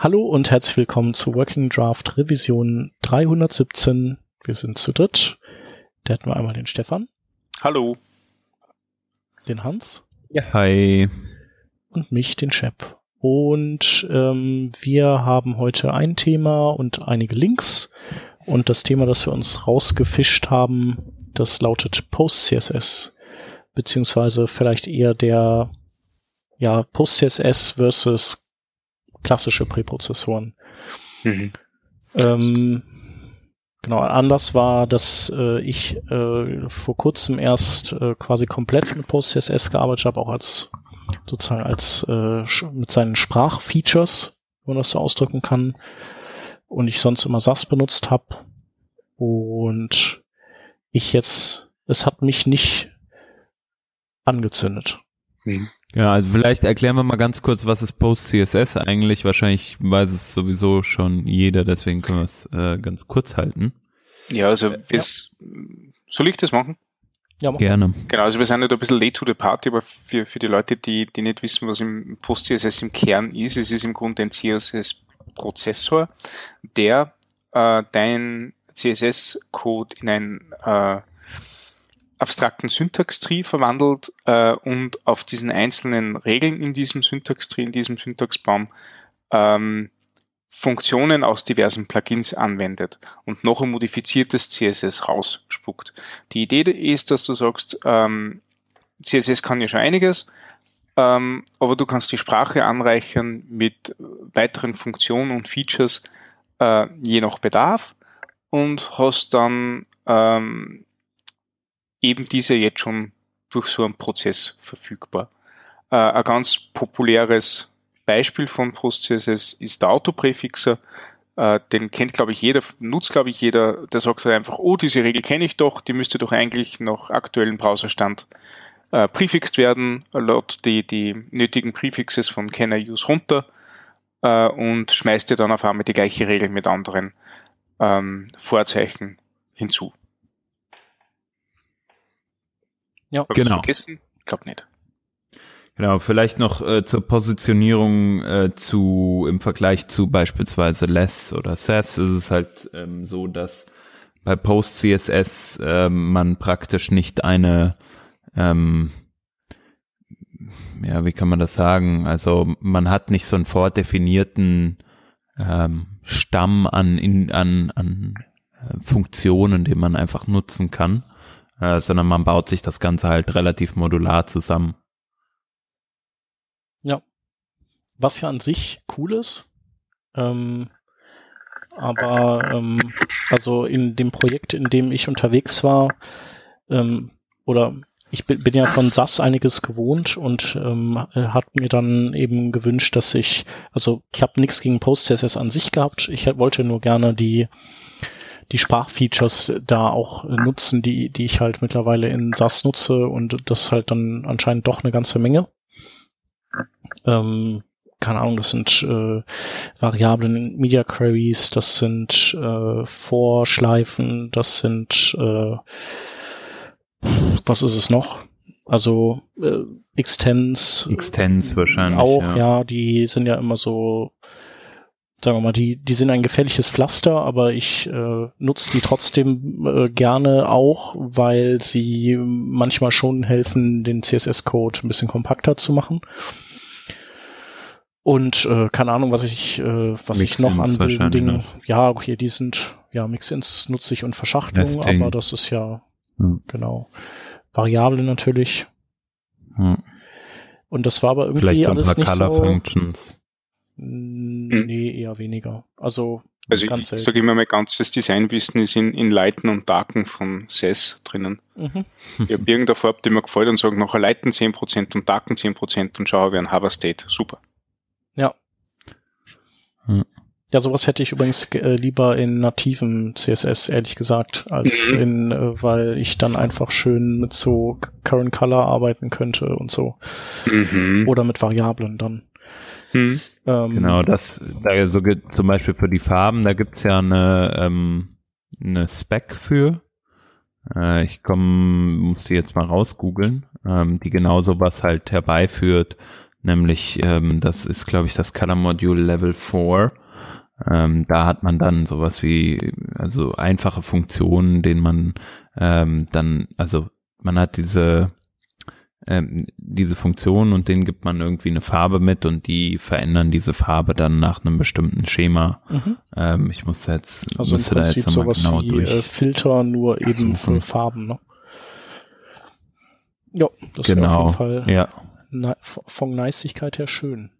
Hallo und herzlich willkommen zu Working Draft Revision 317. Wir sind zu dritt. Da hätten wir einmal den Stefan. Hallo. Den Hans. Ja, hi. Und mich, den Shep. Und ähm, wir haben heute ein Thema und einige Links. Und das Thema, das wir uns rausgefischt haben, das lautet Post-CSS. Beziehungsweise vielleicht eher der ja, Post-CSS versus klassische Präprozessoren. Mhm. Ähm, genau, anders war, dass äh, ich äh, vor kurzem erst äh, quasi komplett mit PostCSS gearbeitet habe, auch als sozusagen als äh, mit seinen Sprachfeatures, wenn man das so ausdrücken kann. Und ich sonst immer SAS benutzt habe. Und ich jetzt, es hat mich nicht angezündet. Mhm. Ja, also vielleicht erklären wir mal ganz kurz, was ist Post-CSS eigentlich. Wahrscheinlich weiß es sowieso schon jeder, deswegen können wir es äh, ganz kurz halten. Ja, also äh, ja. soll ich das machen? Ja, mach. gerne. Genau, also wir sind nicht ein bisschen late to the party, aber für, für die Leute, die, die nicht wissen, was im Post-CSS im Kern ist, es ist im Grunde ein CSS-Prozessor, der äh, dein CSS-Code in ein äh, abstrakten Syntax-Tree verwandelt äh, und auf diesen einzelnen Regeln in diesem Syntax-Tree, in diesem Syntaxbaum ähm, Funktionen aus diversen Plugins anwendet und noch ein modifiziertes CSS rausspuckt. Die Idee ist, dass du sagst, ähm, CSS kann ja schon einiges, ähm, aber du kannst die Sprache anreichern mit weiteren Funktionen und Features äh, je nach Bedarf und hast dann ähm, eben diese jetzt schon durch so einen Prozess verfügbar. Äh, ein ganz populäres Beispiel von PostCSS ist der Autopräfixer. Äh, den kennt, glaube ich, jeder, nutzt, glaube ich, jeder. Der sagt halt einfach, oh, diese Regel kenne ich doch, die müsste doch eigentlich nach aktuellem Browserstand äh, präfixt werden, laut die, die nötigen Prefixes von Can I Use runter äh, und schmeißt dir dann auf einmal die gleiche Regel mit anderen ähm, Vorzeichen hinzu. Ja, Hab genau. vergessen? Ich glaube nicht. Genau, vielleicht noch äh, zur Positionierung äh, zu im Vergleich zu beispielsweise Less oder Sass ist es halt ähm, so, dass bei Post CSS äh, man praktisch nicht eine ähm, ja, wie kann man das sagen? Also man hat nicht so einen vordefinierten ähm, Stamm an in, an an äh, Funktionen, den man einfach nutzen kann, äh, sondern man baut sich das Ganze halt relativ modular zusammen. Ja. Was ja an sich cool ist. Ähm, aber ähm, also in dem Projekt, in dem ich unterwegs war, ähm, oder ich bin, bin ja von SAS einiges gewohnt und ähm, hat mir dann eben gewünscht, dass ich, also ich habe nichts gegen PostCSS an sich gehabt, ich wollte nur gerne die die Sprachfeatures da auch nutzen, die, die ich halt mittlerweile in SAS nutze und das halt dann anscheinend doch eine ganze Menge. Ähm, keine Ahnung, das sind äh, Variablen in Media Queries, das sind äh, Vorschleifen, das sind äh, was ist es noch? Also äh, Extends. Extends wahrscheinlich. Auch, ja. ja, die sind ja immer so sagen wir mal, die, die sind ein gefährliches Pflaster, aber ich äh, nutze die trotzdem äh, gerne auch, weil sie manchmal schon helfen, den CSS-Code ein bisschen kompakter zu machen. Und äh, keine Ahnung, was ich, äh, was ich noch an wilden Dingen. Ja, okay, die sind, ja, Mixins nutze ich und Verschachtelung, Nesting. aber das ist ja, hm. genau. Variable natürlich. Hm. Und das war aber irgendwie Vielleicht so ein alles paar Color so, Functions. Hm. Nee, eher weniger. Also, also ich, ich sage immer, mein ganzes Designwissen ist in, in Leiten und Darken von SES drinnen. Mhm. Ich habe irgendeine Farbe, die mir gefällt und sage nachher Leiten 10% und Darken 10% und schaue wie ein Hover State. Super. Ja. Hm. Ja, sowas hätte ich übrigens äh, lieber in nativen CSS, ehrlich gesagt, als mhm. in, äh, weil ich dann einfach schön mit so Current Color arbeiten könnte und so. Mhm. Oder mit Variablen dann. Hm. Ähm, genau, das, da so zum Beispiel für die Farben, da gibt's ja eine, ähm, eine Spec für. Äh, ich komm, muss die jetzt mal rausgoogeln, ähm, die genau sowas halt herbeiführt, nämlich ähm, das ist, glaube ich, das Color Module Level 4. Ähm, da hat man dann sowas wie, also einfache Funktionen, denen man ähm, dann, also man hat diese ähm, diese Funktion und denen gibt man irgendwie eine Farbe mit und die verändern diese Farbe dann nach einem bestimmten Schema. Mhm. Ähm, ich muss jetzt, also müsste da jetzt nochmal genau wie, durch. Äh, Filter nur eben für Farben, ne? Ja, das genau, auf jeden Fall ja. von Neisigkeit her schön.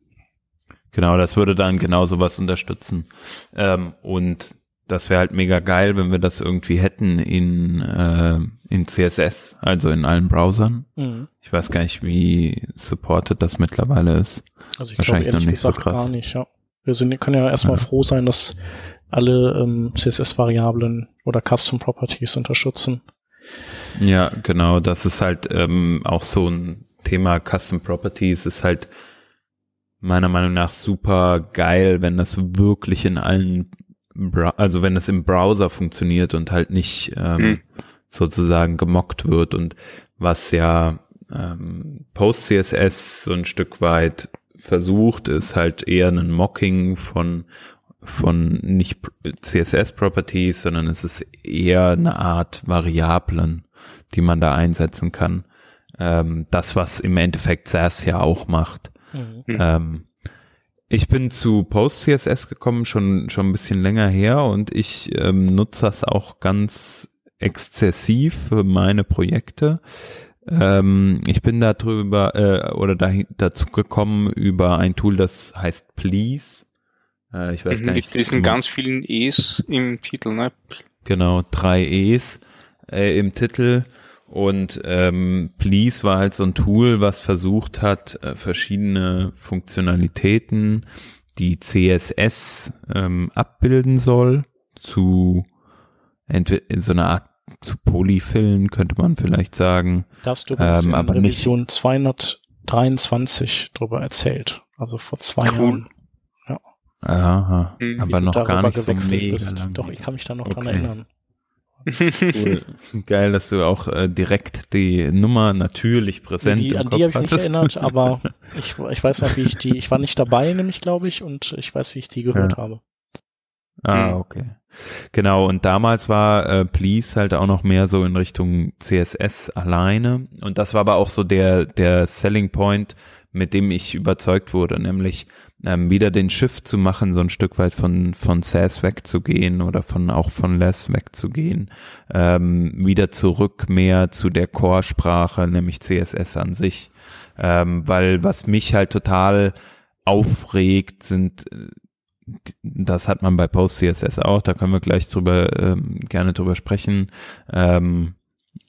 Genau, das würde dann genau sowas unterstützen. Ähm, und das wäre halt mega geil, wenn wir das irgendwie hätten in, äh, in CSS, also in allen Browsern. Mhm. Ich weiß gar nicht, wie supported das mittlerweile ist. Also ich Wahrscheinlich glaub, noch nicht so krass. Gar nicht, ja. Wir sind, können ja erstmal ja. froh sein, dass alle ähm, CSS-Variablen oder Custom Properties unterstützen. Ja, genau. Das ist halt ähm, auch so ein Thema Custom Properties ist halt meiner Meinung nach super geil, wenn das wirklich in allen also wenn es im Browser funktioniert und halt nicht ähm, mhm. sozusagen gemockt wird und was ja ähm, PostCSS so ein Stück weit versucht, ist halt eher ein Mocking von von nicht CSS Properties, sondern es ist eher eine Art Variablen, die man da einsetzen kann. Ähm, das, was im Endeffekt SAS ja auch macht. Mhm. Ähm, ich bin zu PostCSS gekommen, schon, schon ein bisschen länger her und ich ähm, nutze das auch ganz exzessiv für meine Projekte. Ähm, ich bin da drüber äh, oder da, dazu gekommen über ein Tool, das heißt Please. Äh, ich weiß mhm, gar nicht. Mit diesen ganz vielen E's im Titel, ne? Genau, drei E's äh, im Titel. Und ähm, Please war halt so ein Tool, was versucht hat, äh, verschiedene Funktionalitäten, die CSS ähm, abbilden soll, zu entweder in so einer Art zu Polyfillen, könnte man vielleicht sagen. Darfst du uns ähm, in aber Revision nicht 223 drüber erzählt, also vor zwei cool. Jahren. Ja. Aha, mhm, aber noch gar nicht so mega. Doch, ich kann mich da noch okay. dran erinnern. Cool. Geil, dass du auch äh, direkt die Nummer natürlich präsent die, An die habe ich mich erinnert, aber ich, ich weiß noch, wie ich die, ich war nicht dabei, nämlich glaube ich, und ich weiß, wie ich die gehört ja. habe. Ah, hm. okay. Genau, und damals war äh, Please halt auch noch mehr so in Richtung CSS alleine. Und das war aber auch so der, der Selling Point, mit dem ich überzeugt wurde, nämlich ähm, wieder den Shift zu machen, so ein Stück weit von, von SAS wegzugehen oder von auch von Less wegzugehen, ähm, wieder zurück mehr zu der Core-Sprache, nämlich CSS an sich. Ähm, weil was mich halt total aufregt, sind das hat man bei PostCSS auch, da können wir gleich drüber ähm, gerne drüber sprechen. Ähm,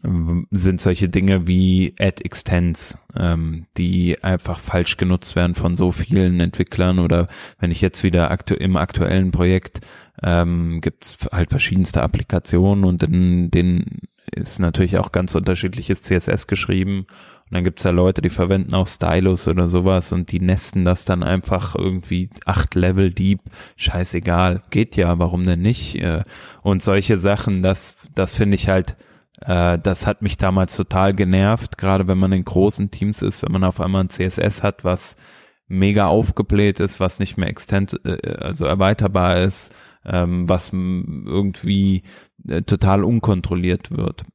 sind solche Dinge wie Add Extends, ähm, die einfach falsch genutzt werden von so vielen Entwicklern oder wenn ich jetzt wieder aktu im aktuellen Projekt ähm, gibt es halt verschiedenste Applikationen und in denen ist natürlich auch ganz unterschiedliches CSS geschrieben und dann gibt's ja Leute, die verwenden auch Stylus oder sowas und die nesten das dann einfach irgendwie acht Level deep, scheißegal, geht ja, warum denn nicht? Äh, und solche Sachen, das, das finde ich halt das hat mich damals total genervt, gerade wenn man in großen Teams ist, wenn man auf einmal ein CSS hat, was mega aufgebläht ist, was nicht mehr extend, äh, also erweiterbar ist, ähm, was irgendwie äh, total unkontrolliert wird.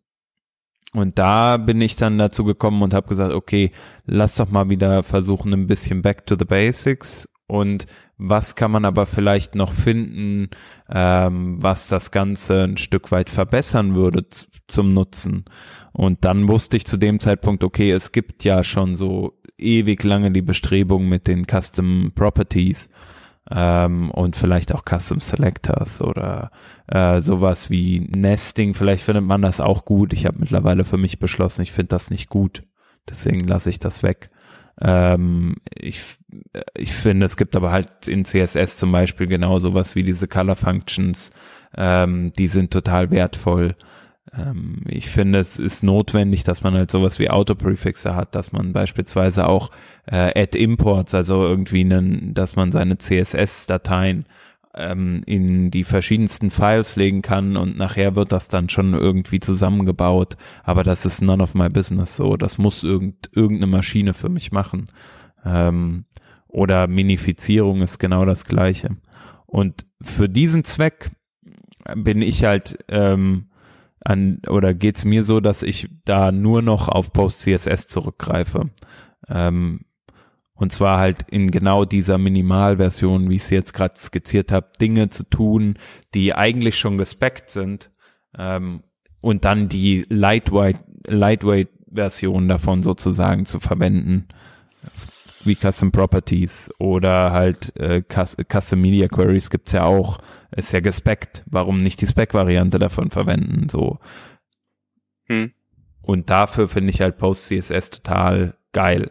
Und da bin ich dann dazu gekommen und habe gesagt, okay, lass doch mal wieder versuchen, ein bisschen back to the basics und was kann man aber vielleicht noch finden, ähm, was das Ganze ein Stück weit verbessern würde zum Nutzen. Und dann wusste ich zu dem Zeitpunkt, okay, es gibt ja schon so ewig lange die Bestrebung mit den Custom Properties ähm, und vielleicht auch Custom Selectors oder äh, sowas wie Nesting. Vielleicht findet man das auch gut. Ich habe mittlerweile für mich beschlossen, ich finde das nicht gut. Deswegen lasse ich das weg. Ähm, ich, ich finde, es gibt aber halt in CSS zum Beispiel genau sowas wie diese Color Functions. Ähm, die sind total wertvoll. Ähm, ich finde, es ist notwendig, dass man halt sowas wie Autoprefixe hat, dass man beispielsweise auch äh, Add Imports, also irgendwie einen, dass man seine CSS-Dateien ähm, in die verschiedensten Files legen kann und nachher wird das dann schon irgendwie zusammengebaut. Aber das ist none of my business so. Das muss irgend, irgendeine Maschine für mich machen. Ähm, oder Minifizierung ist genau das gleiche. Und für diesen Zweck bin ich halt ähm, an oder geht's mir so, dass ich da nur noch auf PostCSS zurückgreife. Ähm, und zwar halt in genau dieser Minimalversion, wie ich es jetzt gerade skizziert habe, Dinge zu tun, die eigentlich schon gespeckt sind ähm, und dann die Lightweight, Lightweight-Version davon sozusagen zu verwenden, wie Custom Properties oder halt äh, Custom Media Queries gibt's ja auch, ist ja gespeckt. Warum nicht die Spec-Variante davon verwenden? So. Hm. Und dafür finde ich halt PostCSS total geil.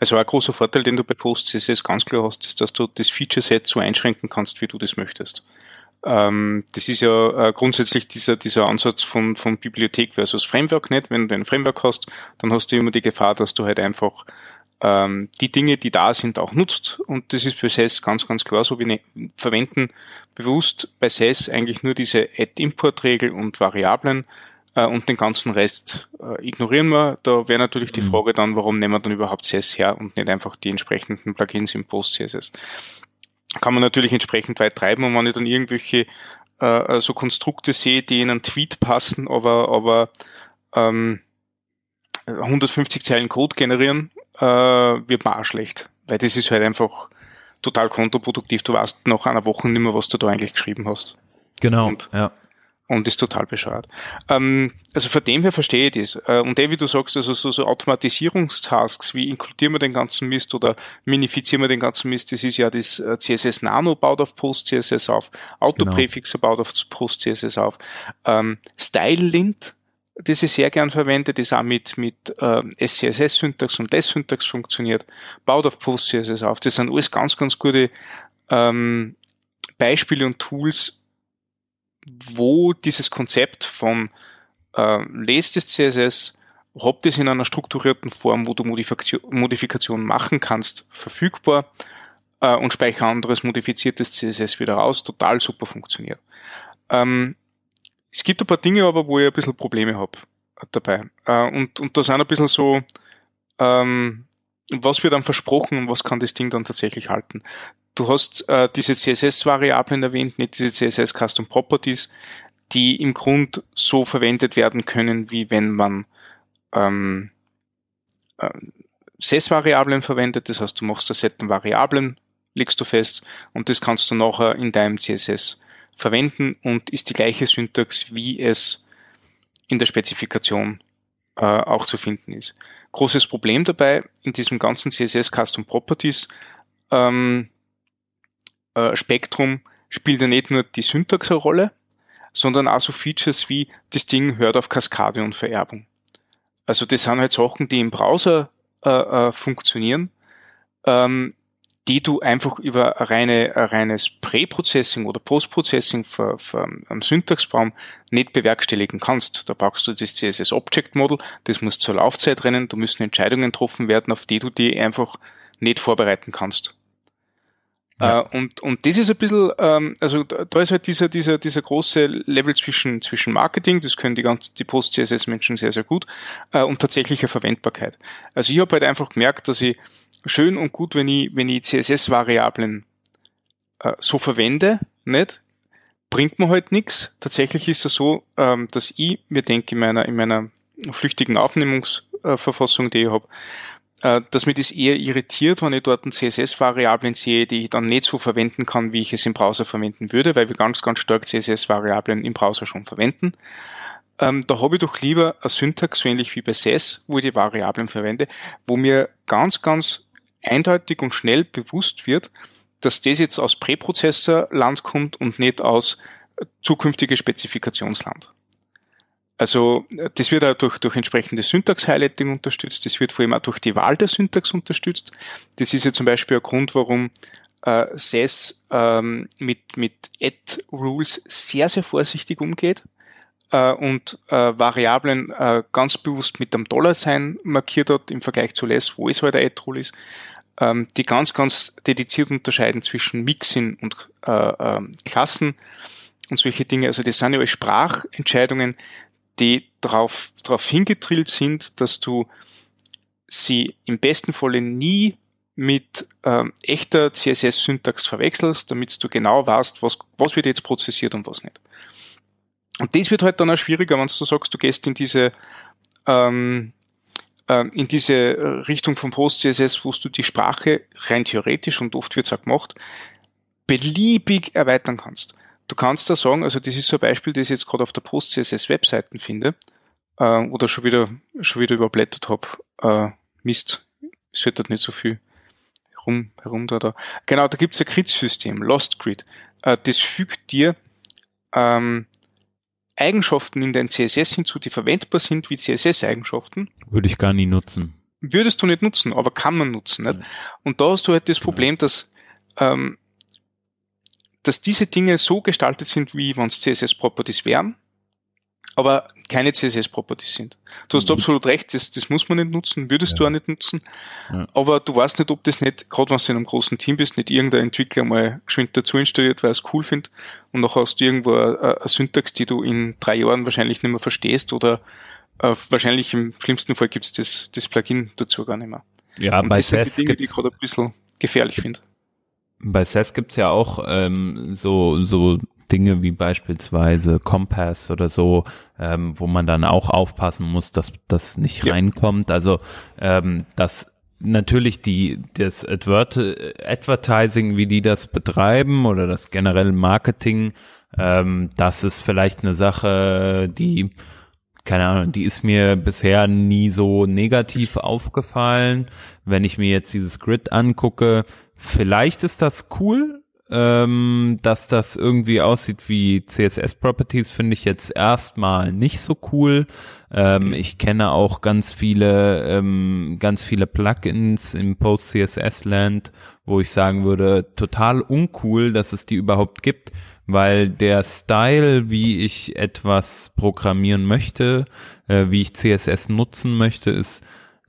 Also ein großer Vorteil, den du bei PostCSS ganz klar hast, ist, dass du das Feature-Set so einschränken kannst, wie du das möchtest. Ähm, das ist ja äh, grundsätzlich dieser, dieser Ansatz von, von Bibliothek versus Framework nicht. Wenn du ein Framework hast, dann hast du immer die Gefahr, dass du halt einfach ähm, die Dinge, die da sind, auch nutzt. Und das ist für SES ganz, ganz klar so. Wir ne verwenden bewusst bei SES eigentlich nur diese Add-Import-Regel und Variablen äh, und den ganzen Rest äh, ignorieren wir. Da wäre natürlich die mhm. Frage dann, warum nehmen wir dann überhaupt SES her und nicht einfach die entsprechenden Plugins im Post-CSS kann man natürlich entsprechend weit treiben und wenn ich dann irgendwelche äh, so Konstrukte sehe, die in einen Tweet passen, aber, aber ähm, 150 Zeilen Code generieren, äh, wird man auch schlecht. Weil das ist halt einfach total kontraproduktiv. Du weißt nach einer Woche nicht mehr, was du da eigentlich geschrieben hast. Genau, und, ja und ist total bescheuert. Ähm, also von dem her verstehe ich das. Äh, und der, wie du sagst, also so, so Automatisierungstasks, wie inkludieren wir den ganzen Mist oder minifizieren wir den ganzen Mist, das ist ja das äh, CSS Nano baut auf Post CSS auf, Autopräfixe genau. baut auf Post CSS auf, ähm, StyleLint, das ich sehr gern verwende, das auch mit, mit äh, SCSS-Syntax und S-Syntax funktioniert, baut auf Post CSS auf. Das sind alles ganz, ganz gute ähm, Beispiele und Tools, wo dieses Konzept von äh, lest das CSS, hab das in einer strukturierten Form, wo du Modifikation, Modifikation machen kannst, verfügbar äh, und speichere anderes modifiziertes CSS wieder raus, total super funktioniert. Ähm, es gibt ein paar Dinge aber, wo ich ein bisschen Probleme habe dabei. Äh, und, und da sind ein bisschen so, ähm, was wird dann versprochen und was kann das Ding dann tatsächlich halten. Du hast äh, diese CSS-Variablen erwähnt, nicht diese CSS Custom Properties, die im Grund so verwendet werden können, wie wenn man ähm, äh, SES-Variablen verwendet. Das heißt, du machst ein Set an Variablen, legst du fest und das kannst du nachher in deinem CSS verwenden und ist die gleiche Syntax, wie es in der Spezifikation äh, auch zu finden ist. Großes Problem dabei in diesem ganzen CSS Custom Properties ähm, äh, Spektrum spielt ja nicht nur die Syntax eine Rolle, sondern auch so Features wie das Ding hört auf Kaskade und Vererbung. Also das sind halt Sachen, die im Browser äh, äh, funktionieren, ähm, die du einfach über ein, reine, ein reines Pre-Processing oder Post-Processing am Syntaxbaum nicht bewerkstelligen kannst. Da brauchst du das CSS Object Model, das muss zur Laufzeit rennen, da müssen Entscheidungen getroffen werden, auf die du die einfach nicht vorbereiten kannst. Ja. Äh, und, und das ist ein bisschen, ähm, also da ist halt dieser, dieser, dieser große Level zwischen, zwischen Marketing, das können die ganzen, die Post-CSS-Menschen sehr, sehr gut, äh, und tatsächlicher Verwendbarkeit. Also ich habe halt einfach gemerkt, dass ich schön und gut, wenn ich, wenn ich CSS-Variablen äh, so verwende, nicht, bringt mir halt nichts. Tatsächlich ist es so, ähm, dass ich mir denke, in meiner, in meiner flüchtigen Aufnehmungsverfassung, die ich habe, dass mich das eher irritiert, wenn ich dort CSS-Variablen sehe, die ich dann nicht so verwenden kann, wie ich es im Browser verwenden würde, weil wir ganz, ganz stark CSS-Variablen im Browser schon verwenden. Ähm, da habe ich doch lieber eine Syntax, so ähnlich wie bei SES, wo ich die Variablen verwende, wo mir ganz, ganz eindeutig und schnell bewusst wird, dass das jetzt aus Präprozessor-Land kommt und nicht aus zukünftige Spezifikationsland. Also das wird auch durch, durch entsprechende Syntax-Highlighting unterstützt, das wird vor allem auch durch die Wahl der Syntax unterstützt. Das ist ja zum Beispiel ein Grund, warum äh, SES ähm, mit, mit Add-Rules sehr, sehr vorsichtig umgeht äh, und äh, Variablen äh, ganz bewusst mit einem Dollar-Sign markiert hat im Vergleich zu LESS, wo es halt ein Add-Rule ist, ähm, die ganz, ganz dediziert unterscheiden zwischen Mixing und äh, äh, Klassen und solche Dinge. Also das sind ja Sprachentscheidungen, die darauf, darauf hingedrillt sind, dass du sie im besten Falle nie mit ähm, echter CSS-Syntax verwechselst, damit du genau weißt, was, was wird jetzt prozessiert und was nicht. Und das wird halt dann auch schwieriger, wenn du sagst, du gehst in diese ähm, äh, in diese Richtung von PostCSS, wo du die Sprache rein theoretisch und oft wird es auch gemacht, beliebig erweitern kannst. Du kannst da sagen, also das ist so ein Beispiel, das ich jetzt gerade auf der PostCSS-Webseiten finde, äh, oder schon wieder schon wieder überblättert habe. Äh, Mist, es wird dort nicht so viel herum, herum da, da. Genau, da gibt's ein Grid-System, Lost Grid. Äh, das fügt dir ähm, Eigenschaften in dein CSS hinzu, die verwendbar sind wie CSS-Eigenschaften. Würde ich gar nie nutzen. Würdest du nicht nutzen, aber kann man nutzen. Nicht? Und da hast du halt das Problem, dass, ähm, dass diese Dinge so gestaltet sind, wie wenn es CSS-Properties wären, aber keine CSS-Properties sind. Du hast mhm. absolut recht, das, das muss man nicht nutzen, würdest ja. du auch nicht nutzen. Ja. Aber du weißt nicht, ob das nicht, gerade wenn du in einem großen Team bist, nicht irgendein Entwickler mal geschwind dazu installiert, weil er es cool findet und nachher hast du irgendwo eine, eine Syntax, die du in drei Jahren wahrscheinlich nicht mehr verstehst oder äh, wahrscheinlich im schlimmsten Fall gibt's das, das Plugin dazu gar nicht mehr. Ja, und bei das sind die Dinge, die ich gerade ein bisschen gefährlich finde. Bei SES gibt's ja auch ähm, so, so Dinge wie beispielsweise Kompass oder so, ähm, wo man dann auch aufpassen muss, dass das nicht ja. reinkommt. Also ähm, dass natürlich die das Advert Advertising, wie die das betreiben oder das generelle Marketing, ähm, das ist vielleicht eine Sache, die keine Ahnung, die ist mir bisher nie so negativ aufgefallen. Wenn ich mir jetzt dieses Grid angucke, vielleicht ist das cool, ähm, dass das irgendwie aussieht wie CSS-Properties, finde ich jetzt erstmal nicht so cool. Ähm, ich kenne auch ganz viele, ähm, ganz viele Plugins im Post-CSS-Land, wo ich sagen würde, total uncool, dass es die überhaupt gibt, weil der Style, wie ich etwas programmieren möchte, äh, wie ich CSS nutzen möchte, ist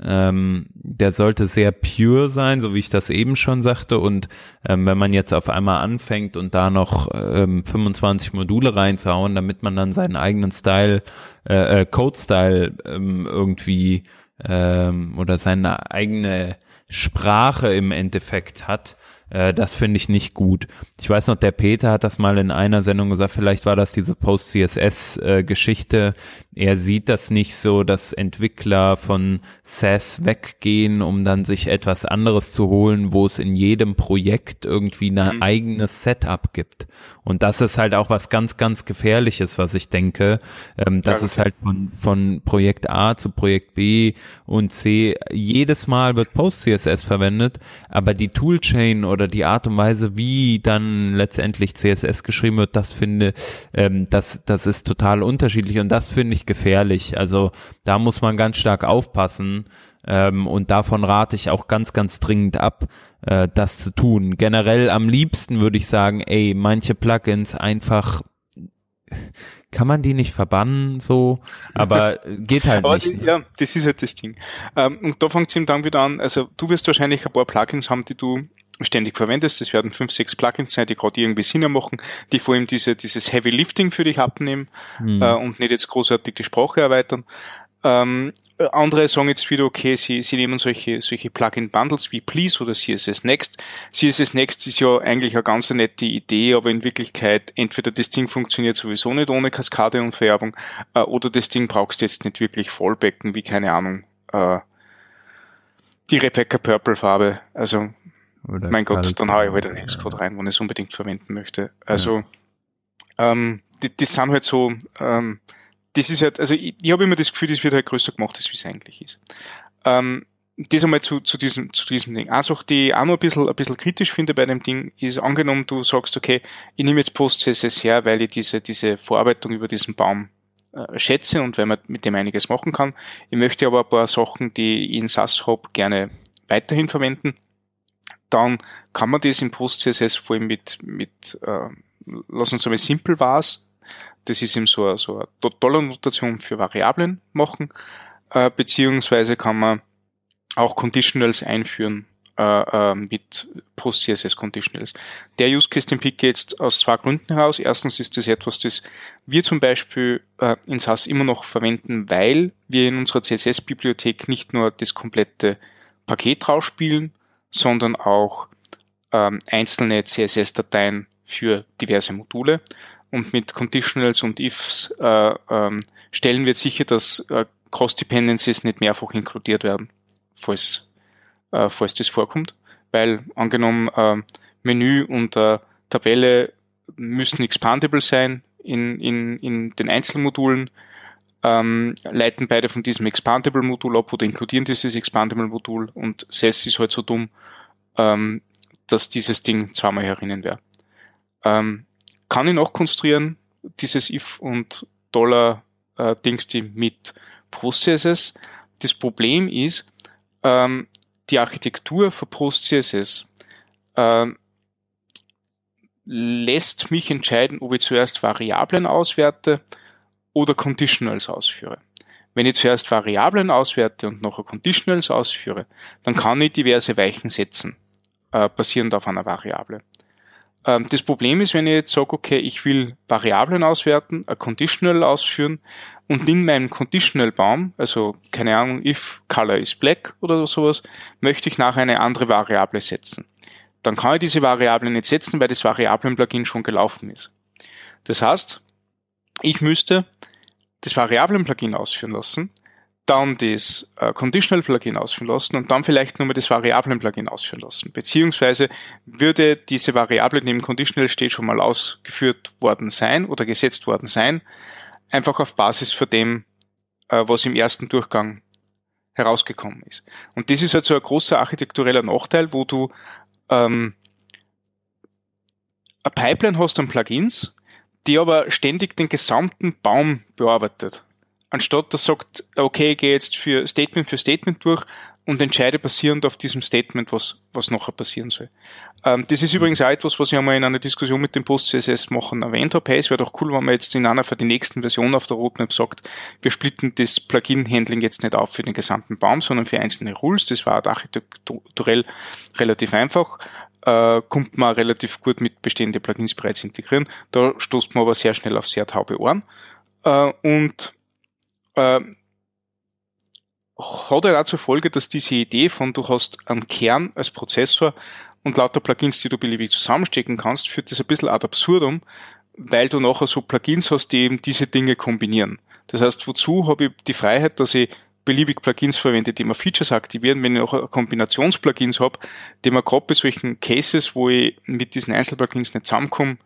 ähm, der sollte sehr pure sein, so wie ich das eben schon sagte. Und ähm, wenn man jetzt auf einmal anfängt und da noch ähm, 25 Module reinzuhauen, damit man dann seinen eigenen Style, äh, äh, Code-Style ähm, irgendwie ähm, oder seine eigene Sprache im Endeffekt hat, äh, das finde ich nicht gut. Ich weiß noch, der Peter hat das mal in einer Sendung gesagt, vielleicht war das diese Post-CSS-Geschichte. Äh, er sieht das nicht so, dass Entwickler von SAS weggehen, um dann sich etwas anderes zu holen, wo es in jedem Projekt irgendwie ein mhm. eigenes Setup gibt. Und das ist halt auch was ganz, ganz Gefährliches, was ich denke. Ähm, dass ja, okay. es halt von, von Projekt A zu Projekt B und C jedes Mal wird Post-CSS verwendet, aber die Toolchain oder die Art und Weise, wie dann letztendlich CSS geschrieben wird, das finde, ähm, das, das ist total unterschiedlich und das finde ich gefährlich. Also da muss man ganz stark aufpassen. Ähm, und davon rate ich auch ganz, ganz dringend ab, äh, das zu tun. Generell am liebsten würde ich sagen, ey, manche Plugins einfach kann man die nicht verbannen, so, aber geht halt aber nicht. Die, ne? Ja, das ist halt das Ding. Ähm, und da fängt es eben dann wieder an, also du wirst wahrscheinlich ein paar Plugins haben, die du ständig verwendest. Das werden fünf, sechs Plugins sein, die gerade irgendwie Sinn machen, die vor allem diese, dieses Heavy Lifting für dich abnehmen hm. äh, und nicht jetzt großartig die Sprache erweitern. Ähm, andere sagen jetzt wieder, okay, sie, sie nehmen solche, solche Plugin-Bundles wie Please oder CSS Next. CSS Next ist ja eigentlich eine ganz nette Idee, aber in Wirklichkeit entweder das Ding funktioniert sowieso nicht ohne Kaskade und Vererbung äh, oder das Ding brauchst du jetzt nicht wirklich Fallbacken, wie keine Ahnung, äh, die Rebecca Purple Farbe. Also, oder mein Gott, dann haue ich halt einen Xcode rein, wenn ich es unbedingt verwenden möchte. Also, ja. ähm, die, die sind halt so, ähm, das ist halt, also ich, ich habe immer das Gefühl, das wird halt größer gemacht, als wie es eigentlich ist. Ähm, das einmal zu, zu, diesem, zu diesem Ding. Eine Sache, die ich auch noch ein bisschen, ein bisschen kritisch finde bei dem Ding, ist angenommen, du sagst, okay, ich nehme jetzt PostCSS her, weil ich diese, diese Vorarbeitung über diesen Baum äh, schätze und weil man mit dem einiges machen kann. Ich möchte aber ein paar Sachen, die ich in SAS habe, gerne weiterhin verwenden. Dann kann man das in PostCSS vor allem mit, mit äh, lass uns einmal Simple was das ist eben so, so eine Dollar-Notation für Variablen machen, äh, beziehungsweise kann man auch Conditionals einführen äh, äh, mit Post-CSS Conditionals. Der Use Case, den picke jetzt aus zwei Gründen heraus. Erstens ist das etwas, das wir zum Beispiel äh, in SAS immer noch verwenden, weil wir in unserer CSS-Bibliothek nicht nur das komplette Paket rausspielen, sondern auch ähm, einzelne CSS-Dateien für diverse Module. Und mit Conditionals und Ifs äh, ähm, stellen wir sicher, dass äh, Cross-Dependencies nicht mehrfach inkludiert werden, falls äh, falls das vorkommt. Weil angenommen, äh, Menü und äh, Tabelle müssen expandable sein in, in, in den Einzelmodulen, ähm, leiten beide von diesem Expandable-Modul ab oder inkludieren dieses Expandable-Modul und SES ist halt so dumm, ähm, dass dieses Ding zweimal herinnen wäre. Ähm, kann ich noch konstruieren, dieses if und Dollar äh, Dings die mit Processes. Das Problem ist, ähm, die Architektur für PostCSS äh, lässt mich entscheiden, ob ich zuerst Variablen auswerte oder Conditionals ausführe. Wenn ich zuerst Variablen auswerte und nachher Conditionals ausführe, dann kann ich diverse Weichen setzen, äh, basierend auf einer Variable. Ähm, das Problem ist, wenn ich jetzt sage, okay, ich will Variablen auswerten, ein Conditional ausführen und in meinem Conditional-Baum, also keine Ahnung, if color is black oder sowas, möchte ich nachher eine andere Variable setzen. Dann kann ich diese Variable nicht setzen, weil das Variablen-Plugin schon gelaufen ist. Das heißt, ich müsste das Variablen-Plugin ausführen lassen dann das äh, Conditional Plugin ausführen lassen und dann vielleicht nur mal das Variablen Plugin ausführen lassen. Beziehungsweise würde diese Variable, die im Conditional steht, schon mal ausgeführt worden sein oder gesetzt worden sein, einfach auf Basis von dem, äh, was im ersten Durchgang herausgekommen ist. Und das ist halt so ein großer architektureller Nachteil, wo du ähm, eine Pipeline hast an Plugins, die aber ständig den gesamten Baum bearbeitet anstatt dass sagt, okay, ich gehe jetzt für Statement für Statement durch und entscheide basierend auf diesem Statement, was, was nachher passieren soll. Ähm, das ist übrigens auch etwas, was ich einmal in einer Diskussion mit dem Post-CSS machen erwähnt habe. Hey, es wäre doch cool, wenn man jetzt in einer für die nächsten Versionen auf der Roadmap sagt, wir splitten das Plugin-Handling jetzt nicht auf für den gesamten Baum, sondern für einzelne Rules. Das war architekturell relativ einfach. Äh, kommt man relativ gut mit bestehende Plugins bereits integrieren. Da stoßt man aber sehr schnell auf sehr taube Ohren. Äh, und äh, hat halt auch zur Folge, dass diese Idee von du hast einen Kern als Prozessor und lauter Plugins, die du beliebig zusammenstecken kannst, führt das ein bisschen ad absurdum, weil du nachher so Plugins hast, die eben diese Dinge kombinieren. Das heißt, wozu habe ich die Freiheit, dass ich beliebig Plugins verwende, die mir Features aktivieren, wenn ich noch Kombinationsplugins habe, die mir gerade bei solchen Cases, wo ich mit diesen Einzelplugins nicht zusammenkomme,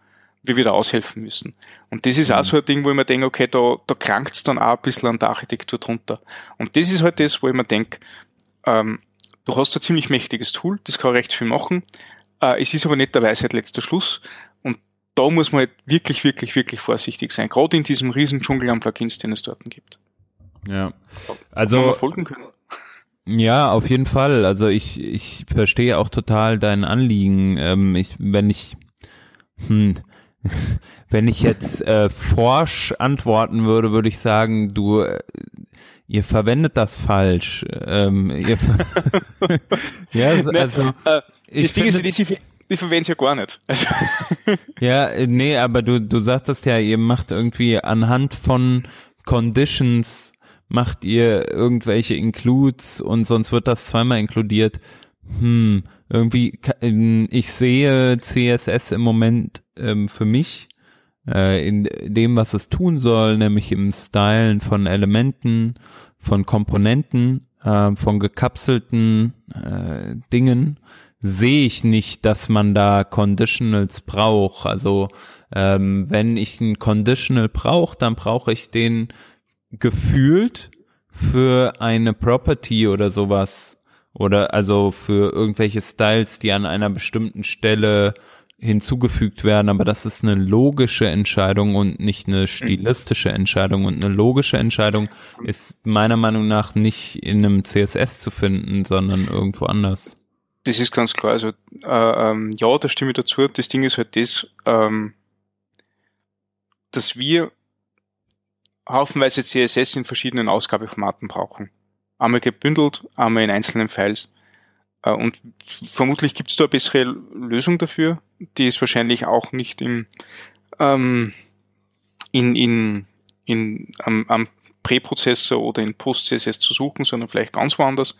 wir wieder aushelfen müssen. Und das ist mhm. auch so ein Ding, wo ich mir denke, okay, da, da krankt es dann auch ein bisschen an der Architektur drunter. Und das ist halt das, wo ich mir denke, ähm, du hast ein ziemlich mächtiges Tool, das kann recht viel machen. Äh, es ist aber nicht der Weisheit letzter Schluss. Und da muss man halt wirklich, wirklich, wirklich vorsichtig sein. Gerade in diesem riesen Dschungel an Plugins, den es dort gibt. Ja. Also. Ja, auf jeden Fall. Also ich, ich verstehe auch total dein Anliegen. Ähm, ich, wenn ich, hm, wenn ich jetzt äh, forsch antworten würde, würde ich sagen, du, äh, ihr verwendet das falsch. Ähm, ihr ja, also ne, äh, das Ding ist, die, die, die verwenden es ja gar nicht. Also ja, äh, nee, aber du, du sagtest ja, ihr macht irgendwie anhand von Conditions macht ihr irgendwelche Includes und sonst wird das zweimal inkludiert. Hm, irgendwie, ähm, ich sehe CSS im Moment ähm, für mich äh, in dem, was es tun soll, nämlich im Stylen von Elementen, von Komponenten, äh, von gekapselten äh, Dingen, sehe ich nicht, dass man da Conditionals braucht. Also ähm, wenn ich ein Conditional brauche, dann brauche ich den gefühlt für eine Property oder sowas oder also für irgendwelche Styles, die an einer bestimmten Stelle hinzugefügt werden, aber das ist eine logische Entscheidung und nicht eine stilistische Entscheidung. Und eine logische Entscheidung ist meiner Meinung nach nicht in einem CSS zu finden, sondern irgendwo anders. Das ist ganz klar. Also äh, ähm, ja, da stimme ich dazu. Das Ding ist halt das, ähm, dass wir haufenweise CSS in verschiedenen Ausgabeformaten brauchen einmal gebündelt, einmal in einzelnen Files. Äh, und vermutlich gibt es da eine bessere Lösung dafür, die ist wahrscheinlich auch nicht im, ähm, in, in, in, am, am Präprozessor oder in Post-CSS zu suchen, sondern vielleicht ganz woanders.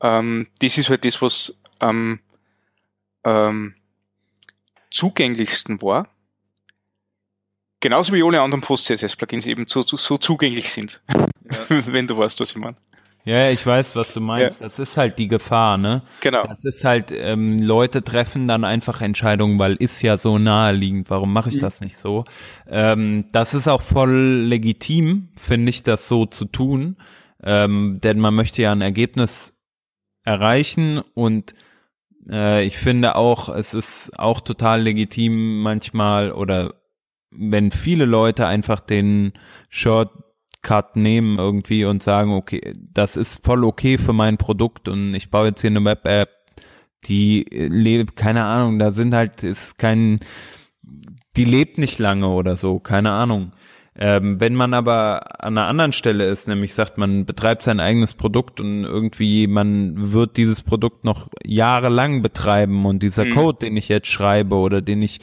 Ähm, das ist halt das, was am ähm, zugänglichsten war. Genauso wie alle anderen Post-CSS-Plugins eben so, so, zugänglich sind. Ja. Wenn du weißt, was ich meine. Ja, ich weiß, was du meinst. Ja. Das ist halt die Gefahr, ne? Genau. Das ist halt, ähm, Leute treffen dann einfach Entscheidungen, weil ist ja so naheliegend, warum mache ich mhm. das nicht so? Ähm, das ist auch voll legitim, finde ich, das so zu tun. Ähm, denn man möchte ja ein Ergebnis erreichen und äh, ich finde auch, es ist auch total legitim manchmal oder wenn viele Leute einfach den Short Cut nehmen irgendwie und sagen, okay, das ist voll okay für mein Produkt und ich baue jetzt hier eine Web-App, die lebt, keine Ahnung, da sind halt, ist kein, die lebt nicht lange oder so, keine Ahnung. Ähm, wenn man aber an einer anderen Stelle ist, nämlich sagt, man betreibt sein eigenes Produkt und irgendwie man wird dieses Produkt noch jahrelang betreiben und dieser mhm. Code, den ich jetzt schreibe oder den ich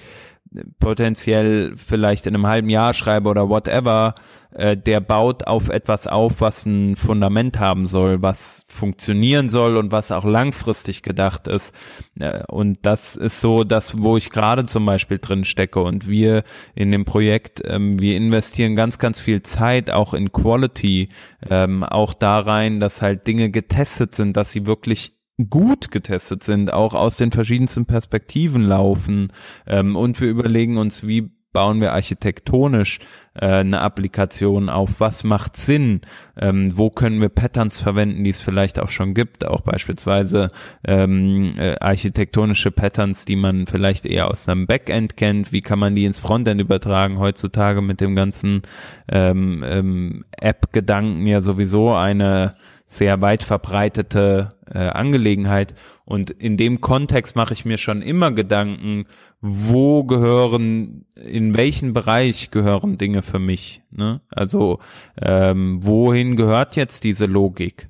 potenziell vielleicht in einem halben Jahr schreibe oder whatever, äh, der baut auf etwas auf, was ein Fundament haben soll, was funktionieren soll und was auch langfristig gedacht ist. Äh, und das ist so das, wo ich gerade zum Beispiel drin stecke. Und wir in dem Projekt, ähm, wir investieren ganz, ganz viel Zeit auch in Quality, ähm, auch da rein, dass halt Dinge getestet sind, dass sie wirklich gut getestet sind, auch aus den verschiedensten Perspektiven laufen. Ähm, und wir überlegen uns, wie bauen wir architektonisch äh, eine Applikation auf? Was macht Sinn? Ähm, wo können wir Patterns verwenden, die es vielleicht auch schon gibt? Auch beispielsweise ähm, äh, architektonische Patterns, die man vielleicht eher aus einem Backend kennt. Wie kann man die ins Frontend übertragen? Heutzutage mit dem ganzen ähm, ähm, App-Gedanken ja sowieso eine sehr weit verbreitete äh, Angelegenheit. Und in dem Kontext mache ich mir schon immer Gedanken, wo gehören, in welchen Bereich gehören Dinge für mich. Ne? Also ähm, wohin gehört jetzt diese Logik?